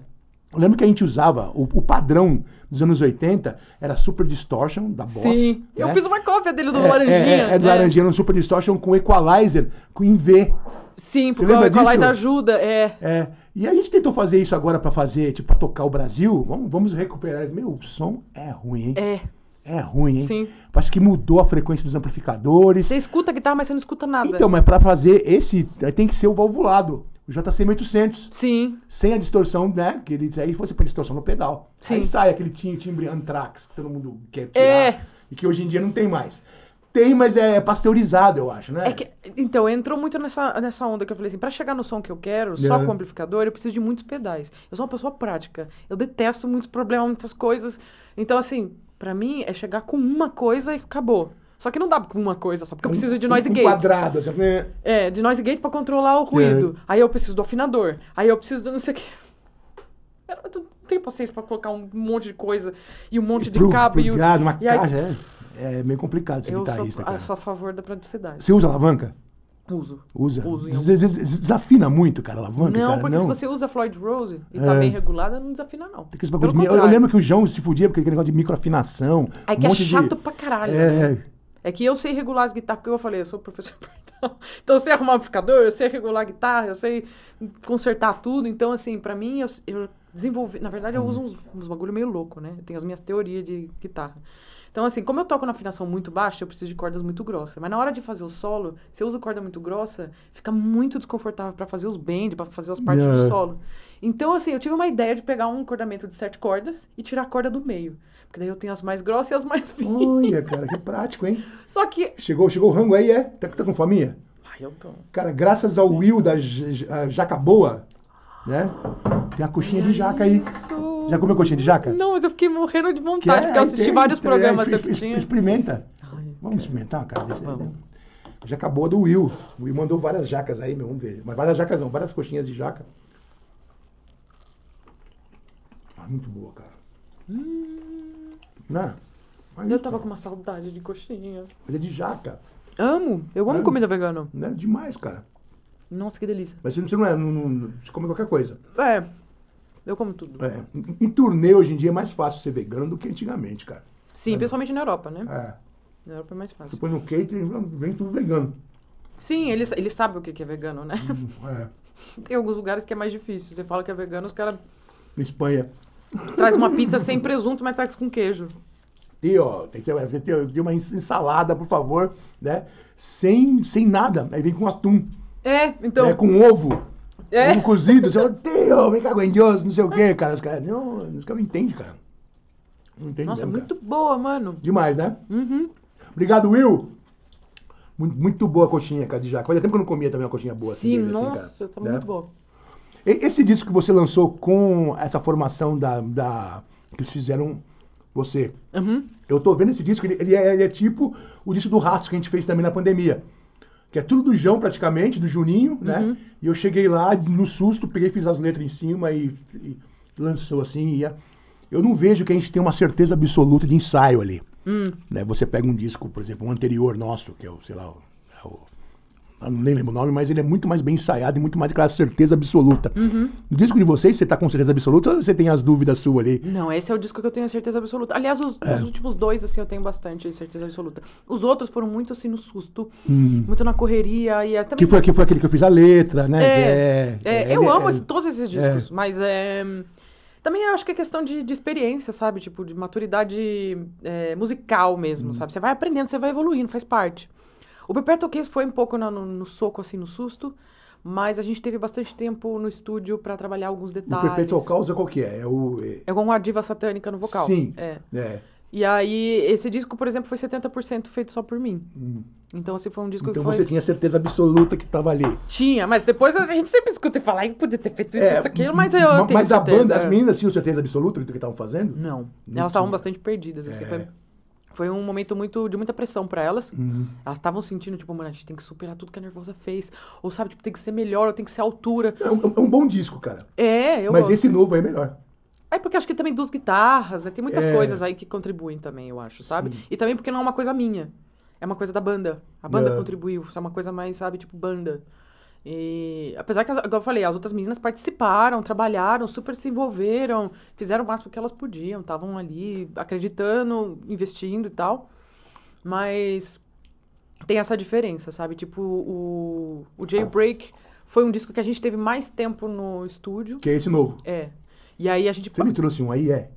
Eu lembro que a gente usava, o, o padrão dos anos 80 era Super Distortion, da Boss. Sim. Eu né? fiz uma cópia dele do É, Laranjinha. É, é, do né? Laranjinha, no Super Distortion com Equalizer, com em V. Sim, porque o Equalizer ajuda, é. É, e a gente tentou fazer isso agora pra fazer, tipo, pra tocar o Brasil. Vamos, vamos recuperar. Meu, o som é ruim, hein? É. É ruim, hein? Sim. Parece que mudou a frequência dos amplificadores. Você escuta a guitarra, mas você não escuta nada. Então, mas pra fazer esse, tem que ser o valvulado. O JCM800. Sim. Sem a distorção, né? Que ele aí fosse pra distorção no pedal. Sim. Aí sai aquele tim- timbre Anthrax que todo mundo quer tirar. É. E que hoje em dia não tem mais. Tem, mas é pasteurizado, eu acho, né? É que, então, entrou muito nessa, nessa onda que eu falei assim, pra chegar no som que eu quero, só É. com amplificador, eu preciso de muitos pedais. Eu sou uma pessoa prática. Eu detesto muitos problemas, muitas coisas. Então, assim, pra mim é chegar com uma coisa e acabou. Só que não dá com uma coisa só, porque eu preciso de noise um gate. quadrado, assim. né? É, de noise gate pra controlar o ruído. Aí eu preciso do afinador. Aí eu preciso do não sei o quê. Eu não tenho paciência pra colocar um monte de coisa e um monte de Pro- cabo. e, o- plugado, uma e aí- caixa, é, é meio complicado ser eu sou, guitarrista, cara. sou a favor da praticidade. Você usa alavanca? Uso. Usa. Uso em Des- des- des- Desafina muito, cara, a alavanca, Não, cara. porque não. se você usa Floyd Rose e tá É. bem regulada, não desafina, não. Tem que esse bagulho Pelo de- eu, eu lembro que o João se fudia porque aquele negócio de microafinação. É um que é monte de- chato pra caralho. né? É, que eu sei regular as guitarras, porque eu falei, eu sou professor perdão. Então eu sei arrumar amplificador, eu sei regular a guitarra, eu sei consertar tudo. Então, assim, pra mim, eu, eu desenvolvi. Na verdade, eu uso uns, uns bagulho meio louco, né? Eu tenho as minhas teorias de guitarra. Então, assim, como eu toco na afinação muito baixa, eu preciso de cordas muito grossas. Mas na hora de fazer o solo, se eu uso corda muito grossa, fica muito desconfortável pra fazer os bends, pra fazer as partes É. do solo. Então, assim, eu tive uma ideia de pegar um cordamento de sete cordas e tirar a corda do meio. Porque daí eu tenho as mais grossas e as mais finas. Olha, cara, que prático, hein? Só que. Chegou, chegou o rango aí, é? Tá, tá com fominha? Ai, eu tô. Cara, graças ao Will da J- Jaca Boa, né? Tem a coxinha de jaca aí. Isso. Já comeu coxinha de jaca? Não, mas eu fiquei morrendo de vontade, porque eu assisti tem, vários tem, programas é, seu es- que tinha. Experimenta. Ai, Vamos experimentar, cara? Deixa- Vamos. Jaca boa do Will. O Will mandou várias jacas aí, meu, vamos ver. Mas várias jacas não, várias coxinhas de jaca. Ah, muito boa, cara. Não. Mas eu tava com uma saudade de coxinha. Mas é de jaca. Amo, eu amo Amo. comida vegana. Não é demais, cara. Nossa, que delícia. Mas você não, você não é. Não, não- você come qualquer coisa. É, eu como tudo. É. Em, em turnê hoje em dia é mais fácil ser vegano do que antigamente, cara. Sim, principalmente na Europa, né? É. Na Europa é mais Você fácil. põe no catering, vem tudo vegano. Sim, eles, eles sabem o que que é vegano, né? É. Tem alguns lugares que é mais difícil. Você fala que é vegano, os caras Na Espanha. Trazem uma pizza sem presunto, mas traz com queijo. E, ó, tem que ter, uma ensalada, por favor, né? Sem, sem nada. Aí vem com atum. É, então. né? Com ovo. É. Ovo cozido. Você fala, Tio, vem cá, Deus, não sei o quê, cara. Os caras, não, os caras não entendem, cara. Não entendem Nossa, mesmo, muito boa, mano. cara. Demais, né? Uhum. Obrigado, Will. Muito, muito boa a coxinha, cara, de jaca. Fazia tempo que eu não comia também uma coxinha boa assim. Sim, assim, nossa, cara. tá Né? muito boa. Esse disco que você lançou com essa formação da, da que eles fizeram você. Uhum. Eu tô vendo esse disco, ele, ele é, ele é tipo o disco do Ratos que a gente fez também na pandemia. Que é tudo do João, praticamente, do Juninho, Uhum. né? E eu cheguei lá, no susto, peguei, fiz as letras em cima e, e lançou assim. E é- eu não vejo que a gente tem uma certeza absoluta de ensaio ali. Hum. Né? Você pega um disco, por exemplo, um anterior nosso, que é o, sei lá, o, é o- não nem lembro o nome, mas ele é muito mais bem ensaiado e muito mais aquela certeza absoluta. Uhum. No disco de vocês, você tá com certeza absoluta ou você tem as dúvidas suas ali? Não, esse é o disco que eu tenho certeza absoluta. Aliás, os, É. os últimos dois, assim, eu tenho bastante certeza absoluta. Os outros foram muito, assim, no susto. Muito na correria. E é Hum. Que foi, que foi aquele que eu fiz a letra, né? É, é, é- eu amo é- esse- todos esses discos, mas é. Também eu acho que é questão de, de experiência, sabe? Tipo, de maturidade é, musical mesmo, Hum. sabe? Você vai aprendendo, você vai evoluindo, faz parte. O Perpétuo Case foi um pouco no, no- no soco, assim, no susto, mas a gente teve bastante tempo no estúdio pra trabalhar alguns O detalhes. Perpetual Causa qual que é? É o... É, É com uma diva satânica no vocal. Sim. É. é. E aí, esse disco, por exemplo, foi 70% feito só por mim. Então, assim, foi um disco Então que foi... você tinha certeza absoluta que tava ali. Tinha, mas depois a gente sempre escuta e fala, ai, podia ter feito isso, É, isso, aquilo, mas eu Mas a certeza. banda, as meninas tinham certeza absoluta do que estavam fazendo? Não, Não elas estavam bastante perdidas, assim, É. foi, foi um momento muito, de muita pressão pra elas. Uhum. Elas estavam sentindo, tipo, mano, a gente tem que superar tudo que a Nervosa fez, ou sabe, tipo, tem que ser melhor, ou tem que ser altura. É um, é um bom disco, cara. É, eu Mas gosto. esse novo aí é melhor. É porque acho que também duas guitarras, né? Tem muitas É. coisas aí que contribuem também, eu acho, sabe? Sim. E também porque não é uma coisa minha. É uma coisa da banda. A banda É. contribuiu. É uma coisa mais, sabe, tipo, banda. E apesar que, igual eu falei, as outras meninas participaram, trabalharam, super se envolveram, fizeram o máximo que elas podiam, estavam ali acreditando, investindo e tal. Mas tem essa diferença, sabe? Tipo, o, o Jailbreak foi um disco que a gente teve mais tempo no estúdio. Que é esse novo. É. E aí a gente. Você me trouxe um aí, é?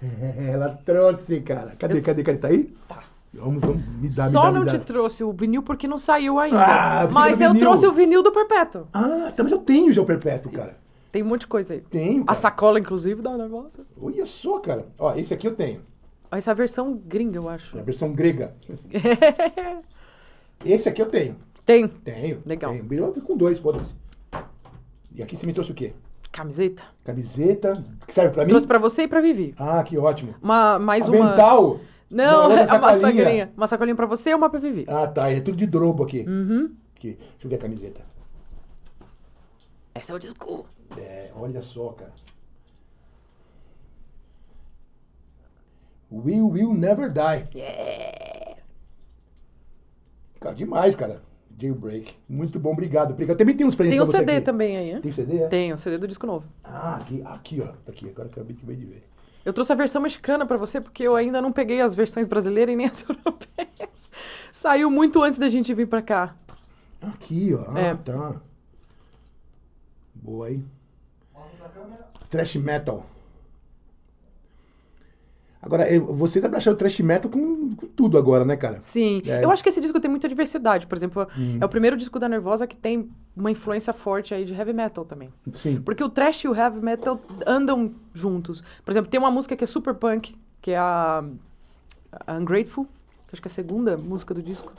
Ela trouxe, cara. Cadê, Eu- cadê, cadê? Tá aí? Tá. Vamos, vamos, me dá, me Só dá, não me te dá. trouxe o vinil porque não saiu ainda. Ah, mas era eu vinil. trouxe o vinil do Perpétuo. Ah, tá, mas eu tenho já o Perpétuo, cara. Tem um monte de coisa aí. Tenho, A sacola, inclusive, dá um negócio. Olha só, cara. Ó, esse aqui eu tenho. Essa é a versão gringa, eu acho. É a versão grega. Esse aqui eu tenho. Tem. Tenho. Legal. Tenho. Eu fico com dois, foda-se. E aqui você me trouxe o quê? Camiseta. Camiseta. Que serve pra mim? Trouxe pra você e pra Vivi. Ah, que ótimo. Uma, mais uma. Avental. Não, é uma sacolinha. Uma sacolinha pra você e uma pra Vivi. Ah, tá. É tudo de drobo aqui. Uhum. aqui. Deixa eu ver a camiseta. Esse é o disco. É, olha só, cara. We will never die. Yeah. Cara, demais, cara. Jailbreak. Muito bom, obrigado. obrigado. Também tem uns presentes Tem um CD aqui. também aí, né? Tem CD? É? Tem, o CD do disco novo. Ah, aqui, aqui, ó. Tá aqui. Agora acabei de ver. Eu trouxe a versão mexicana pra você porque eu ainda não peguei as versões brasileiras e nem as europeias. Saiu muito antes da gente vir pra cá. Aqui, ó. Ah, É. tá. Boa aí. Trash metal. Agora, vocês abraçaram o trash metal com, com tudo agora, né, cara? Sim. É. Eu acho que esse disco tem muita diversidade. Por exemplo, Hum. é o primeiro disco da Nervosa que tem uma influência forte aí de heavy metal também. Sim. Porque o thrash e o heavy metal andam juntos. Por exemplo, tem uma música que é super punk, que é a, a Ungrateful, que acho que é a segunda música do disco.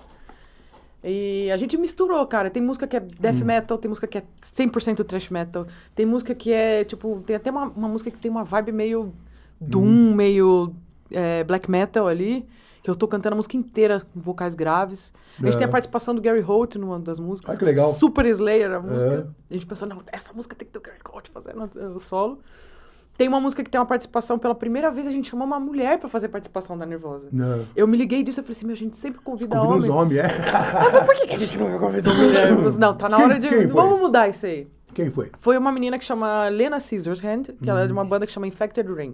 E a gente misturou, cara. Tem música que é death Hum. metal, tem música que é 100% thrash metal. Tem música que é, tipo... Tem até uma, uma música que tem uma vibe meio doom, Hum. meio é, black metal ali. Que eu tô cantando a música inteira com vocais graves. A gente É. tem a participação do Gary Holt numa das músicas. Ah, que legal. Super Slayer a música. É. A gente pensou, não, essa música tem que ter o Gary Holt fazendo o solo. Tem uma música que tem uma participação pela primeira vez, a gente chamou uma mulher pra fazer participação da Nervosa. Não. Eu me liguei disso, eu falei assim, meu, a gente sempre convida, Convida os homem. homens, é. Por que, que a gente nunca convidou mulher? Falei, não, tá na Quem- hora de... Vamos mudar isso aí. Quem foi? Foi uma menina que chama Lena Scissorhand, que ela é Hum. de uma banda que chama Infected Rain.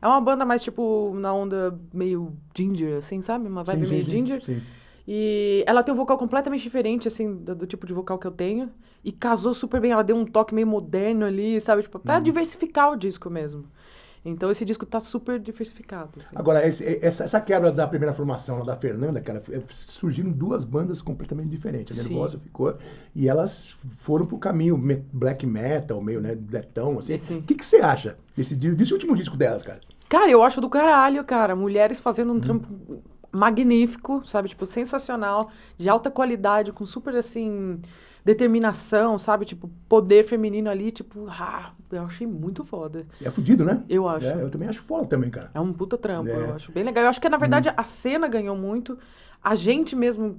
É uma banda mais, tipo, na onda meio ginger, assim, sabe? Uma vibe Sim, meio sim, ginger. sim. E ela tem um vocal completamente diferente, assim, do, do tipo de vocal que eu tenho. E casou super bem. Ela deu um toque meio moderno ali, sabe? Tipo, Uhum. pra diversificar o disco mesmo. Então esse disco tá super diversificado, assim. Agora, esse- essa, essa quebra da primeira formação lá da Fernanda, cara, surgiram duas bandas completamente diferentes. A Sim. Nervosa ficou. E elas foram pro caminho black metal, meio, né, letão, assim. Sim. O que, que você acha desse, desse último disco delas, cara? Cara, eu acho do caralho, cara. Mulheres fazendo um trampo magnífico, sabe? Tipo, sensacional, de alta qualidade, com super, assim, determinação, sabe? Tipo, poder feminino ali, tipo, ah, eu achei muito foda. É fudido, né? Eu acho. É, eu também acho foda também, cara. É um puta trampo, É. eu acho bem legal. Eu acho que, na verdade, a cena ganhou muito. A gente mesmo,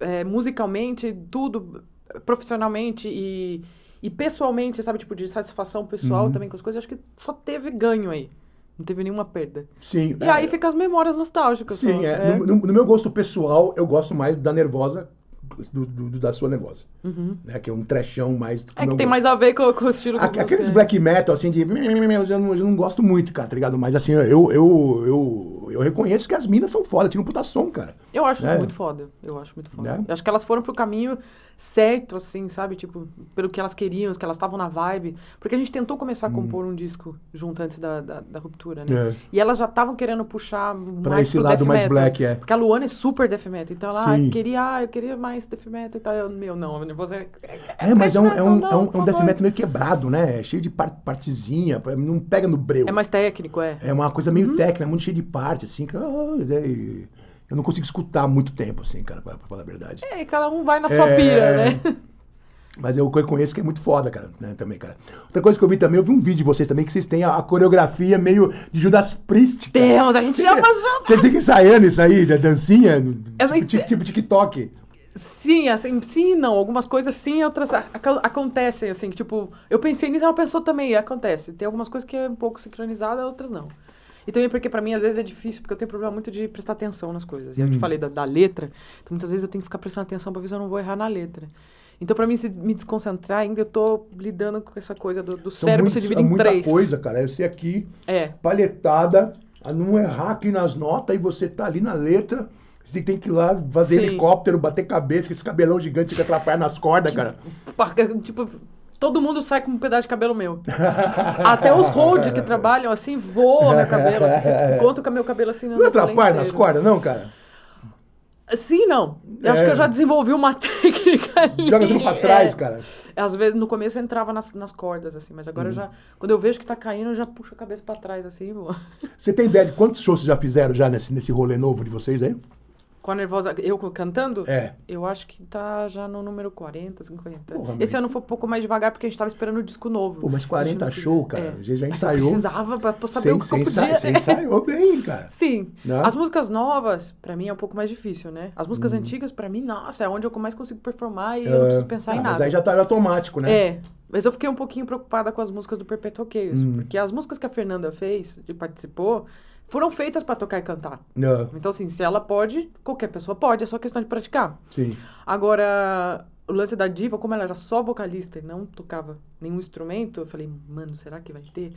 é, musicalmente, tudo, profissionalmente e, e pessoalmente, sabe? Tipo, de satisfação pessoal Uhum. também com as coisas. Acho que só teve ganho aí. Não teve nenhuma perda. Sim. E é, aí fica as memórias nostálgicas. Sim, só. é. No, no- no meu gosto pessoal, eu gosto mais da Nervosa, do, do- do- da sua Nervosa. Né, que é um trechão mais. Uhum. É que tem gosto. mais a ver com, com o estilo que Aqueles black metal, assim, de. Eu não, eu não gosto muito, cara, tá ligado? Mas assim, eu, eu, eu, eu reconheço que as minas são foda, tiram um puta som, cara. Eu acho né? muito foda. Eu acho muito foda. Né? Eu acho que elas foram pro caminho certo, assim, sabe? Tipo, pelo que elas queriam, que elas estavam na vibe. Porque a gente tentou começar a compor um disco junto antes da, da, da ruptura, né? Hum. É. E elas já estavam querendo puxar Pra mais esse lado death mais metal. black, é. Porque a Luana é super death metal. Então ela ah, queria, ah, eu queria mais death metal e tal. Eu, meu, não, você... É, mas é um, é um, é um, não, é um por death favor. metal meio quebrado, né? É cheio de par- partezinha, não pega no breu. É mais técnico, é. É uma coisa meio técnica, muito cheio de parte, assim. que, ah, é, eu não consigo escutar muito tempo, assim, cara, pra, pra falar a verdade. É, cada um vai na sua É. pira, né? Mas eu conheço que é muito foda, cara, né, também, cara. Outra coisa que eu vi também, eu vi um vídeo de vocês também, que vocês têm a, a coreografia meio de Judas Priest, cara. Temos, a gente chama junto. Vocês ficam ensaiando isso aí, da dancinha, É, tipo, tipo, tipo TikTok. Sim, assim, sim e não. Algumas coisas sim, outras ac- acontecem, assim, que, tipo, eu pensei nisso, ela pensou também, e acontece. Tem algumas coisas que é um pouco sincronizada, outras não. E também porque pra mim, às vezes, é difícil, porque eu tenho problema muito de prestar atenção nas coisas. E eu te falei da, da letra, então muitas vezes eu tenho que ficar prestando atenção pra ver se eu não vou errar na letra. Então, pra mim, se me desconcentrar ainda, eu tô lidando com essa coisa do, do cérebro se divide é em muita três. coisa, cara. Eu sei aqui, É. palhetada, a não errar aqui nas notas, e você tá ali na letra. Você tem que ir lá fazer Sim. helicóptero, bater cabeça, com esse cabelão gigante que atrapalha nas cordas, cara. Tipo, todo mundo sai com um pedaço de cabelo meu. Até os hold que trabalham assim, voam meu cabelo. Assim, você encontra com meu cabelo assim. Não atrapalha nas cordas, não, cara? Sim, não. Eu acho É. que eu já desenvolvi uma técnica ali. Joga tudo pra trás, É. cara. Às vezes, no começo eu entrava nas, nas cordas, assim, mas Uhum. agora eu já. Quando eu vejo que tá caindo, eu já puxo a cabeça pra trás, assim. Você tem ideia de quantos shows vocês já fizeram já nesse, nesse rolê novo de vocês aí? Com a nervosa. Eu cantando? É. Eu acho que tá já no número 40, 50. Porra, Esse mas- ano foi um pouco mais devagar porque a gente tava esperando o disco novo. Pô, mas 40 A gente não show, queria- cara. A gente já Mas eu ensaiou. precisava pra, pra saber Você o que eu você podia. você ensaiou bem, cara. Sim. Né? As músicas novas, pra mim, é um pouco mais difícil, né? As músicas Uhum. antigas, pra mim, nossa, é onde eu mais consigo performar e eu não preciso pensar Ah, em Mas nada. aí já tá automático, né? É, mas eu fiquei um pouquinho preocupada com as músicas do Perpetual Chaos, Hum. porque as músicas que a Fernanda fez e participou foram feitas pra tocar e cantar. Ah, Então, assim, se ela pode, qualquer pessoa pode, é só questão de praticar. sim. Agora, o lance da diva, como ela era só vocalista e não tocava nenhum instrumento, eu falei, mano, será que vai ter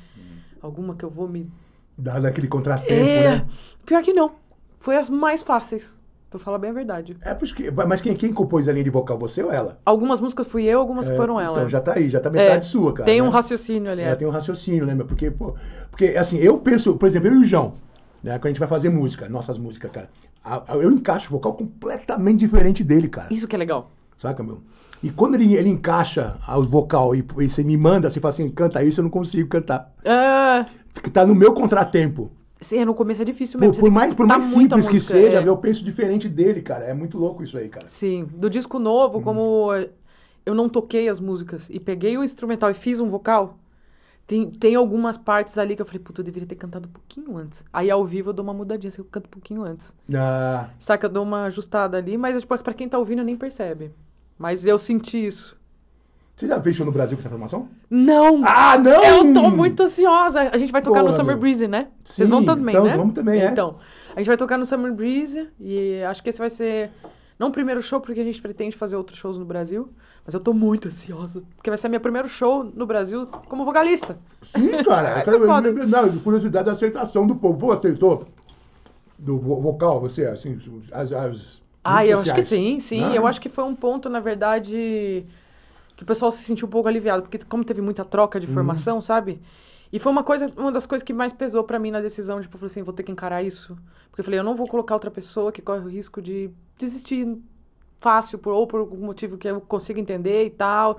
alguma que eu vou me. Dá naquele contratempo, é, né? pior que não. Foi as mais fáceis, pra falar bem a verdade. É porque, mas quem, quem compôs a linha de vocal, você ou ela? Algumas músicas fui eu, algumas É, foram ela. Então já tá aí, já tá metade É, sua, cara. Tem um né? raciocínio ali. É, É, tem um raciocínio, né, meu? Porque, pô, porque, assim, eu penso, por exemplo, eu e o João, né, quando a gente vai fazer música, nossas músicas, cara, eu encaixo o vocal completamente diferente dele, cara. Isso que é legal. Saca, meu? E quando ele, ele encaixa o vocal e, e você me manda, você fala assim, canta isso, eu não consigo cantar. Ah, tá no meu contratempo. Sim, no começo é difícil Por, mesmo. por que mais, por mais simples que seja, é. eu penso diferente dele, cara. É muito louco isso aí, cara. Sim, do disco Hum. novo, como eu não toquei as músicas e peguei o instrumental e fiz um vocal, tem, tem algumas partes ali que eu falei, puta, eu deveria ter cantado um pouquinho antes. Aí ao vivo eu dou uma mudadinha, assim, eu canto um pouquinho antes. Ah, Saca, eu dou uma ajustada ali, mas tipo, pra quem tá ouvindo nem percebe. Mas eu senti isso. Você já fez show no Brasil com essa formação? Não! Ah, não! Eu tô muito ansiosa. A gente vai tocar no Porra, Summer meu. Breeze, né? Vocês vão Sim, também, então, né? vamos também, é. Então, a gente vai tocar no Summer Breeze e acho que esse vai ser não o primeiro show porque a gente pretende fazer outros shows no Brasil, mas eu tô muito ansiosa, porque vai ser meu primeiro show no Brasil como vocalista. Sim, cara. Quero- foda. não, curiosidade da aceitação do povo. Pô, aceitou do vo- vocal, você, assim, as. as Ah, eu acho que sociais. sim, sim. Ah, Eu acho que foi um ponto, na verdade, que o pessoal se sentiu um pouco aliviado, porque como teve muita troca Uhum. de formação, sabe? E foi uma coisa, uma das coisas que mais pesou pra mim na decisão, tipo, eu falei assim, vou ter que encarar isso. Porque eu falei, eu não vou colocar outra pessoa que corre o risco de desistir fácil, por, ou por algum motivo que eu consiga entender e tal.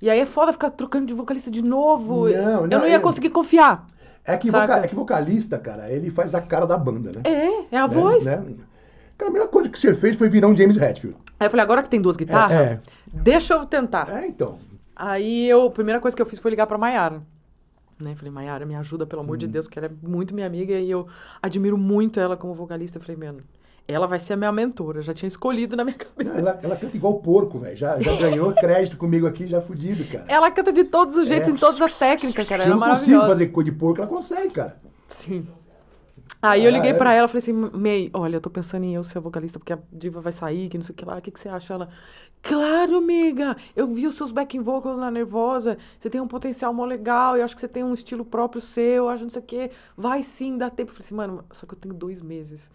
E aí é foda ficar trocando de vocalista de novo. Não, eu não, não ia é- conseguir confiar. É que, voca- é que vocalista, cara, ele faz a cara da banda, né? É, é a Né? voz. Né? Cara, a melhor coisa que você fez foi virar um James Hetfield. Aí eu falei, agora que tem duas guitarras, É, deixa eu tentar. É, então. Aí eu, a primeira coisa que eu fiz foi ligar pra Maiara. Né? Falei, Maiara, me ajuda, pelo amor de Hum. Deus, porque ela é muito minha amiga e eu admiro muito ela como vocalista. Eu falei, mano, ela vai ser a minha mentora. Eu já tinha escolhido na minha cabeça. Não, ela, ela canta igual porco, velho. Já, já ganhou crédito comigo aqui, já fudido, cara. Ela canta de todos os jeitos, É. em todas as técnicas, cara. eu Ela é não consigo fazer coisa de porco, ela consegue, cara. Sim. Aí eu liguei Ah, é? pra ela e falei assim, May, olha, eu tô pensando em eu ser vocalista, porque a diva vai sair, que não sei o que lá, o que, que você acha? Ela, claro, amiga, eu vi os seus backing vocals na Nervosa, você tem um potencial mó legal, eu acho que você tem um estilo próprio seu, eu acho não sei o que, vai sim, dá tempo. Eu falei assim, mano, só que eu tenho dois meses,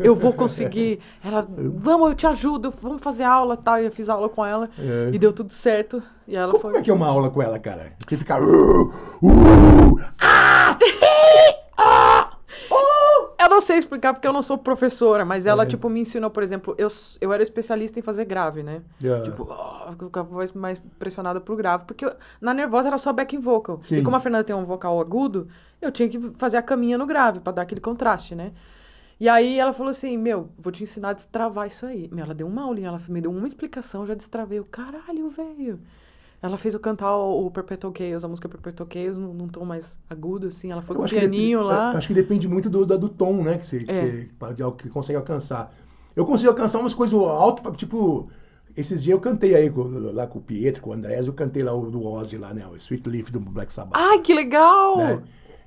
eu vou conseguir. Ela, vamos, eu te ajudo, vamos fazer aula e tal, e eu fiz aula com ela, É. e deu tudo certo, e ela Como, foi... como é que é uma aula com ela, cara? Você fica. "Uh, uh, ah, ih, ah, oh". Eu não sei explicar porque eu não sou professora, mas ela, É. tipo, me ensinou, por exemplo, eu, eu era especialista em fazer grave, né? Yeah. Tipo, oh, com a voz mais pressionada pro grave. Porque eu- na nervosa era só backing vocal. Sim. E como a Fernanda tem um vocal agudo, eu tinha que fazer a caminha no grave pra dar aquele contraste, né? E aí ela falou assim, meu, vou te ensinar a destravar isso aí. Meu, ela deu uma aulinha, ela me deu uma explicação, já destravei. Eu, caralho, velho. Ela fez eu cantar o, o Perpetual Chaos, a música Perpetual Chaos, num, num tom mais agudo, assim. Ela foi Eu com o que pianinho lá. Acho que depende muito do, da- do tom, né? Que você, que É. você pode- algo que consegue alcançar. Eu consigo alcançar umas coisas alto, tipo. Esses dias eu cantei aí lá com o Pietro, com o Andrés, eu cantei lá o do Ozzy lá, né? O Sweet Leaf do Black Sabbath. Ai, que legal! né?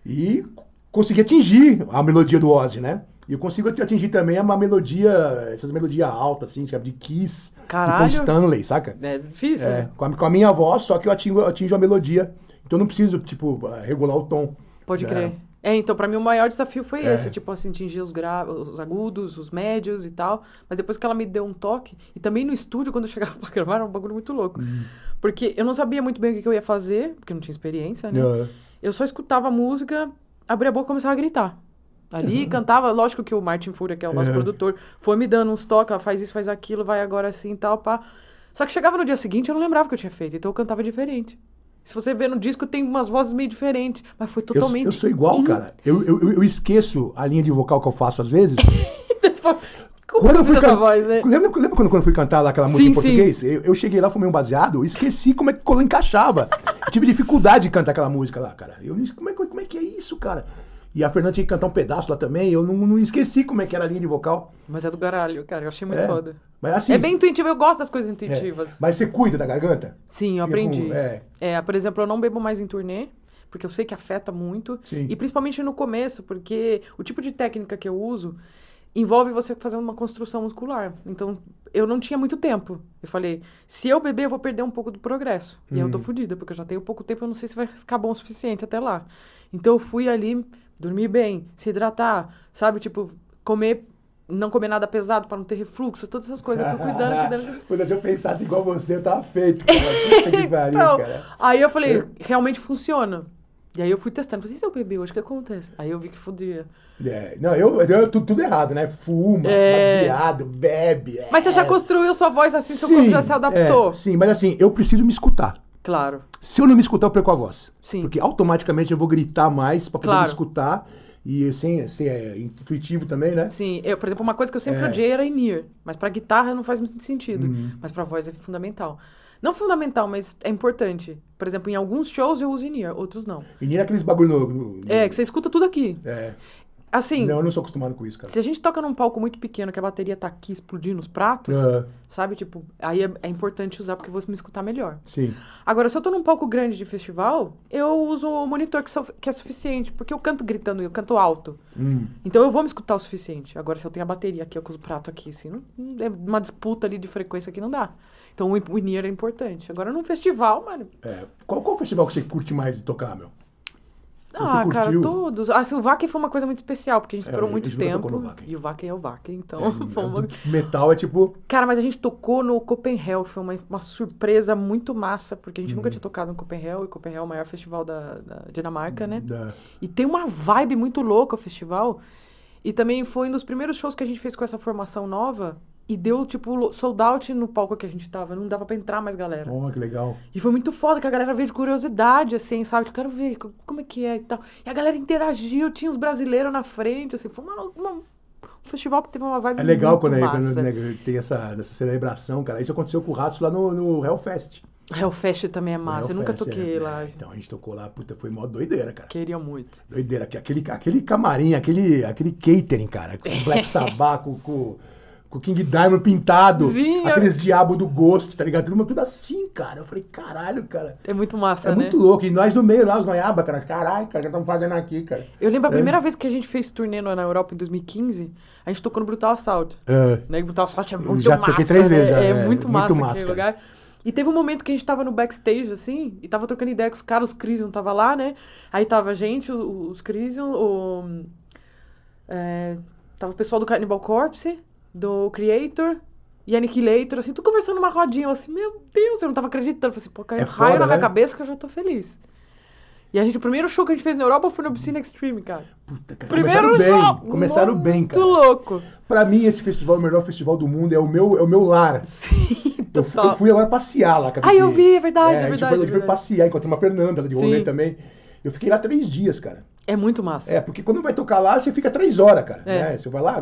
E consegui atingir a melodia do Ozzy, né? E eu consigo atingir também uma melodia, essas melodias altas, assim, sabe? De Kiss, Caralho. Paul Stanley, saca? É difícil. É, com a, com a minha voz, só que eu atingo, eu atinjo a melodia. Então eu não preciso, tipo, regular o tom. Pode É. crer. É, então, pra mim o maior desafio foi É. esse, tipo assim, atingir os, gra... os agudos, os médios e tal. Mas depois que ela me deu um toque, e também no estúdio, quando eu chegava pra gravar, era um bagulho muito louco. Uhum. Porque eu não sabia muito bem o que que eu ia fazer, porque eu não tinha experiência, né? Eu só escutava a música, abria a boca e começava a gritar. Ali, cantava, lógico que o Martin Fúria, que é o nosso Uhum. produtor, foi me dando uns toques, faz isso, faz aquilo, vai agora assim e tal, pá. Só que chegava no dia seguinte, eu não lembrava o que eu tinha feito, então eu cantava diferente. Se você vê no disco, tem umas vozes meio diferentes, mas foi Eu, totalmente... eu sou igual, in- cara. Eu, eu, eu- eu esqueço a linha de vocal que eu faço às vezes. Como Quando eu eu fui essa can- voz, né? Lembra, lembra quando, quando eu fui cantar lá aquela música Sim, em português? Eu, eu cheguei lá, fumei um baseado, esqueci como é que ela encaixava. Eu tive dificuldade de cantar aquela música lá, cara. Eu disse, como é, que- como é que é isso, cara? E a Fernanda tinha que cantar um pedaço lá também, eu não, não esqueci como é que era a linha de vocal. Mas é do caralho, cara, eu achei muito É. foda. Mas assim. É bem intuitivo, eu gosto das coisas é. intuitivas. Mas você cuida da garganta? Sim, eu com- aprendi. é. É, por exemplo, eu não bebo mais em turnê, porque eu sei que afeta muito. Sim. E principalmente no começo, porque o tipo de técnica que eu uso envolve você fazer uma construção muscular. Então, eu não tinha muito tempo. Eu falei, se eu beber, eu vou perder um pouco do progresso. E aí eu tô fodida, porque eu já tenho pouco tempo, eu não sei se vai ficar bom o suficiente até lá. Então, eu fui ali dormir bem, se hidratar, sabe? Tipo, comer... Não comer nada pesado para não ter refluxo, todas essas coisas. Eu fui cuidando, cuidando. Se eu pensasse igual você, eu tava feito, cara. Então, cara. aí eu falei, realmente funciona. E aí eu fui testando. Falei, e se eu beber hoje, o que acontece? Aí eu vi que fodia. É, não, eu, eu tudo, tudo errado, né? Fuma, É. baseado, bebe. Mas você já é. construiu sua voz assim, seu corpo já se adaptou. é, sim, mas assim, eu preciso me escutar. Claro. Se eu não me escutar, eu perco a voz. Sim. Porque automaticamente eu vou gritar mais pra poder Claro. me escutar. E sem ser é, intuitivo também, né? Sim, eu, por exemplo, uma coisa que eu sempre É. Uhum. odiei era in-ear. Mas pra guitarra não faz muito sentido. Mas pra voz é fundamental. Não fundamental, mas é importante. Por exemplo, em alguns shows eu uso in-ear, outros não. E nem aqueles bagulho no. no- no- É, que você escuta tudo aqui. é. Assim, Não, eu não sou acostumado com isso, cara. se a gente toca num palco muito pequeno, que a bateria tá aqui explodindo os pratos, sabe? Tipo, aí é, é importante usar porque eu vou me escutar melhor. sim. Agora, se eu tô num palco grande de festival, eu uso o monitor que, so- que é suficiente, porque eu canto gritando, eu canto alto. Hum. Então eu vou me escutar o suficiente. Agora, se eu tenho a bateria aqui, eu uso o prato aqui, assim, não, é uma disputa ali de frequência que não dá. Então o, o in-ear é importante. Agora, num festival, mano. É. Qual, qual festival que você curte mais de tocar, meu? Ah, cara, todos. Assim, o Wacken foi uma coisa muito especial, porque a gente É, esperou a muito tempo. E o Wacken é o Wacken, então. É, uma- Metal é tipo. Cara, mas a gente tocou no Copenhagen, foi uma, uma surpresa muito massa, porque a gente nunca tinha tocado no Copenhagen, e Copenhagen é o maior festival da, da Dinamarca, né? Da... E tem uma vibe muito louca o festival. E também foi um dos primeiros shows que a gente fez com essa formação nova. E deu, tipo, sold out no palco que a gente tava. Não dava pra entrar mais galera. Oh, que legal. E foi muito foda, que a galera veio de curiosidade, assim, sabe? Eu quero ver co- como é que é e tal. E a galera interagiu, tinha os brasileiros na frente, assim. Foi uma, uma- um festival que teve uma vibe É legal muito quando, é- quando né, tem essa, essa celebração, cara. Isso aconteceu com o Ratos lá no, no Hellfest. Hellfest também é massa. Eu nunca toquei é, lá. é. Então a gente tocou lá, puta, foi mó doideira, cara. Queria muito. Doideira. que Aquele, aquele camarim, aquele, aquele catering, cara. Com Black Sabbath, com, com, com King Diamond pintado. Sim, eu- aqueles diabos do Ghost, tá ligado? Tudo, tudo assim, cara. Eu falei, caralho, cara. É muito massa, É né? muito louco. E nós no meio lá, os noiaba, cara. Caralho, cara, o que estamos fazendo aqui, cara? Eu lembro a É. primeira vez que a gente fez turnê na Europa em 2015, a gente tocou no Brutal Assault. É. Né? Brutal Assault é muito já massa. toquei três vezes né? já, É, é, muito muito massa massa, aquele lugar. E teve um momento que a gente tava no backstage, assim, e tava trocando ideia com os caras, os Crisium tava lá, né? Aí tava a gente, o- os Crisium, o... é, tava o pessoal do Cannibal Corpse, do Creator e Annihilator, assim, tudo conversando numa rodinha. Eu assim, meu Deus, eu não tava acreditando. Eu falei assim, pô, caiu É um raio foda, na minha né? cabeça que eu já tô feliz. E a gente, o primeiro show que a gente fez na Europa foi no Piscina Extreme, cara. Puta, cara. Primeiro começaram show! bem. Começaram bem, cara. Muito louco. Pra mim, esse festival é o melhor festival do mundo. É o meu, é o meu lar. Sim, Eu, fui- eu fui agora passear lá, cara. Ah, eu vi, é verdade, é a gente verdade, foi, a é gente foi verdade. passear, encontrei uma Fernanda de Sim. rolê também. Eu fiquei lá três dias, cara. É muito massa. É, porque quando vai tocar lá, você fica três horas, cara. É. Né? Você vai lá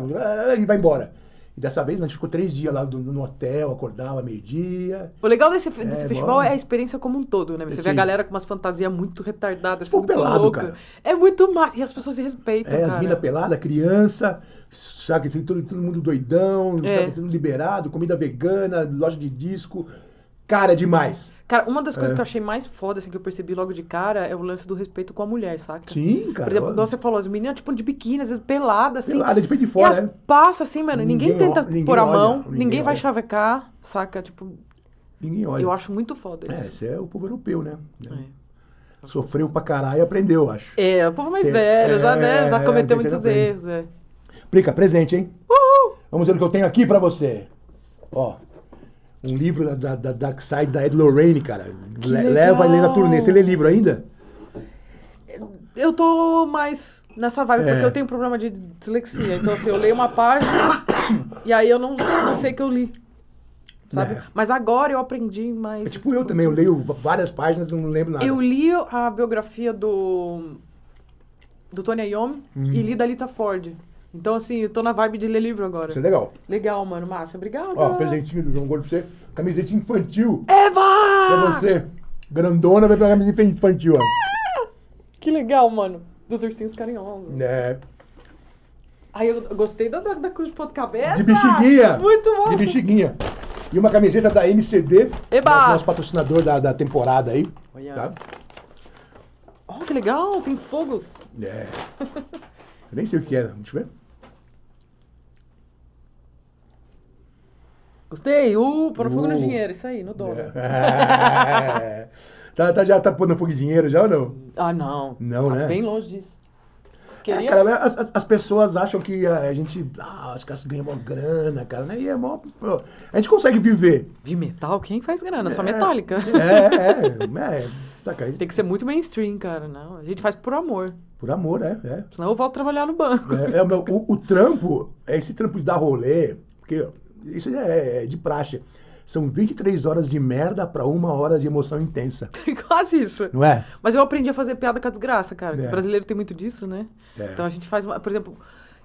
e vai embora. E dessa vez, a gente ficou três dias lá no, no hotel, acordava meio-dia. O legal desse, desse É, festival bom. é a experiência como um todo, né? Você vê a Sim. galera com umas fantasias muito retardadas, assim, muito pelado, louca. cara. É muito massa. E as pessoas se respeitam, É, as cara. minas peladas, criança, sabe? Assim, todo, todo mundo doidão, É. sabe? Tudo liberado, comida vegana, loja de disco. Cara, é demais. Cara, uma das coisas É. que eu achei mais foda, assim, que eu percebi logo de cara, é o lance do respeito com a mulher, saca? Sim, cara. Por exemplo, igual você falou, as meninas, tipo, de biquíni, às vezes pelada, assim. Pelada, de peito de e fora, as né? passa assim, mano. Ninguém, Ninguém tenta ninguém pôr a mão, ninguém ninguém, vai chavecar, saca? Tipo, Ninguém olha. eu acho muito foda É, isso. esse é o povo europeu, né? É. Sofreu pra caralho e aprendeu, eu acho. É, o povo mais Tem- velho, já, é, né, já é, cometeu tem muitos erros, é. Prica, presente, hein? Vamos ver o que eu tenho aqui pra você. Ó, um livro da, da, da Dark Side da Ed Lorraine, cara. Que Le- leva e lê na legal! turnê. Você lê livro ainda? Eu tô mais nessa vibe, É. porque eu tenho problema de dislexia. Então, assim, eu leio uma página e aí eu não, não sei o que eu li. Sabe? É. Mas agora eu aprendi mais. É tipo eu também, eu leio várias páginas e não lembro nada. Eu li a biografia do. do Tony Iommi Hum. e li da Lita Ford. Então, assim, eu tô na vibe de ler livro agora. Isso é legal. Legal, mano. Massa, obrigada. Ó, presentinho do João Gordo pra você. Camiseta infantil Eva! pra você. Grandona vai pegar camiseta infantil, ó. Que legal, mano. Dos ursinhos carinhosos. É. Aí eu gostei da, da, da cruz de ponta cabeça. De bexiguinha. Muito bom. De bexiguinha. E uma camiseta da MCD. Eba! Nosso, nosso patrocinador da, da temporada aí. Olha. Tá? Oh, que legal, tem fogos. É. Eu nem sei o que é. Deixa eu ver. Gostei. Uh, pôr fogo no Uh. dinheiro. Isso aí, no dólar. É. tá, tá- já tá pondo fogo de dinheiro já ou não? Ah, não. Não, Tá né? bem longe disso. É, Queria... cara, as, as- as pessoas acham que a, gente. Ah, os caras ganham uma grana, cara, né? E é mó. pô, a gente consegue viver. De metal, quem faz grana? Só metálica. É, é. é saca? Tem que ser muito mainstream, cara. Não, a gente faz por amor. Por amor, é. é. Senão eu volto a trabalhar no banco. É, é, o, o- o trampo, é esse trampo de dar rolê, porque isso é, é de praxe. São 23 horas de merda pra uma hora de emoção intensa. Quase isso. Não é? Mas eu aprendi a fazer piada com a desgraça, cara. É. O brasileiro tem muito disso, né? É. Então a gente faz, uma, por exemplo,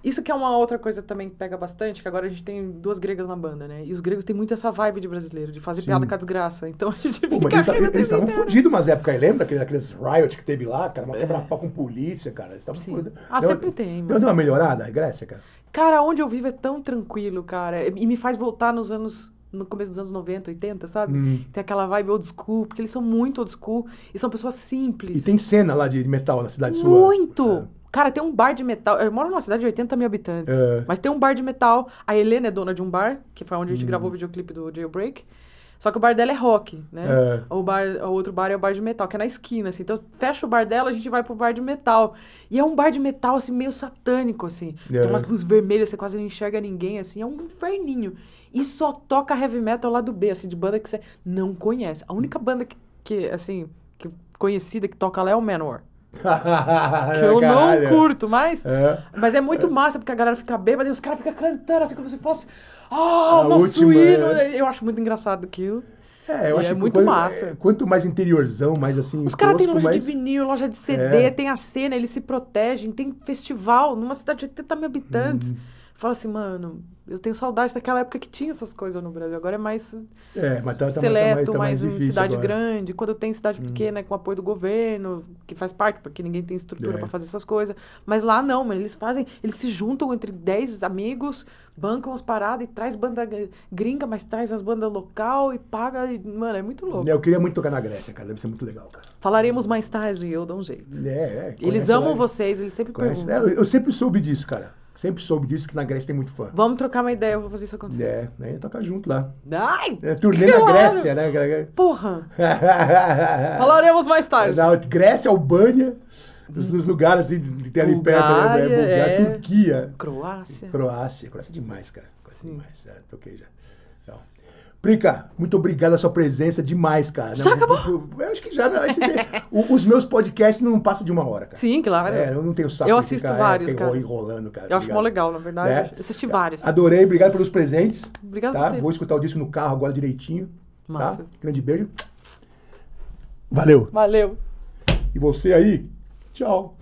isso que é uma outra coisa também que pega bastante, que agora a gente tem duas gregas na banda, né? E os gregos têm muito essa vibe de brasileiro, de fazer Sim. piada com a desgraça. Então a gente Pô, fica mas eles estavam fodidos umas épocas aí, lembra? Aqueles, aqueles riot que teve lá, cara, uma quebra-pau com polícia, cara. Eles estavam É. Fodidos. Ah, Deu- sempre tem, Deu mas- deu uma melhorada, a Grécia, cara? Cara, onde eu vivo é tão tranquilo, cara. E me faz voltar nos anos. No começo dos anos 90, 80, sabe? Hum. Tem aquela vibe old school, porque eles são muito old school e são pessoas simples. E tem cena lá de metal na cidade sua. Muito! É. Cara, tem um bar de metal. Eu moro numa cidade de 80 mil habitantes. É. Mas tem um bar de metal. A Helena é dona de um bar, que foi onde a gente gravou Hum. o videoclipe do Jailbreak. Só que o bar dela é rock, né? É. O, bar, o outro bar é o bar de metal, que é na esquina, assim. Então, fecha o bar dela, a gente vai pro bar de metal. E é um bar de metal, assim, meio satânico, assim. É. Tem umas luzes vermelhas, você quase não enxerga ninguém, assim. É um inferninho. E só toca heavy metal lá do B, assim, de banda que você não conhece. A única banda que, que assim, que conhecida que toca lá é o Manowar. Que eu Caralho. não curto, mas... É. Mas é muito massa, porque a galera fica bêbada e os caras ficam cantando, assim, como se fosse... Ah, A nosso última, hino! é. Eu acho muito engraçado aquilo. É, eu E acho é muito quanto, massa. é, Quanto mais interiorzão, mais assim. Os caras têm loja mais- de vinil, loja de CD, É. tem a cena, eles se protegem, tem festival numa cidade de 80 mil habitantes. Uhum. Fala assim, mano, eu tenho saudade daquela época que tinha essas coisas no Brasil. Agora é mais É, mas tá, tá, seleto, tá mais, mais, tá em mais difícil cidade agora. Hum. grande. Quando tem cidade pequena, com apoio do governo, que faz parte, porque ninguém tem estrutura É. pra fazer essas coisas. Mas lá não, mano, eles fazem, eles se juntam entre 10 amigos, bancam as paradas e traz banda gringa, mas traz as bandas local e paga. E, mano, é muito louco. É, Eu queria muito tocar na Grécia, cara. Deve ser muito legal, cara. Falaremos mais tarde e eu dou um jeito. É, é. Eles amam lá, vocês, eles sempre conhece- perguntam. É, eu, eu sempre soube disso, cara. Sempre soube disso, que na Grécia tem muito fã. Vamos trocar uma ideia, eu vou fazer isso acontecer. É, aí toca junto lá. Ai! É, turnê na claro! Grécia, né? Porra! Falaremos mais tarde. Na Grécia, Albânia, nos, nos lugares assim, que tem ali perto, né? Bulgária, Bulgária, é. Turquia. Croácia. Croácia. Croácia é demais, cara. Croácia é Sim. demais. Já toquei já. Prica, muito obrigado a sua presença demais, cara. Já acabou? Eu acho que já. Não, esses- os meus podcasts não passam de uma hora, cara. Sim, claro. É, eu não tenho saco Eu assisto ficar, vários, ficar cara. enrolando, cara. Eu tá acho mó legal, na verdade. Né? Eu Assisti vários. Adorei, obrigado pelos presentes. Obrigado tá? Vou escutar o disco no carro agora direitinho. Massa. Tá? Grande beijo. Valeu. Valeu. E você aí, tchau.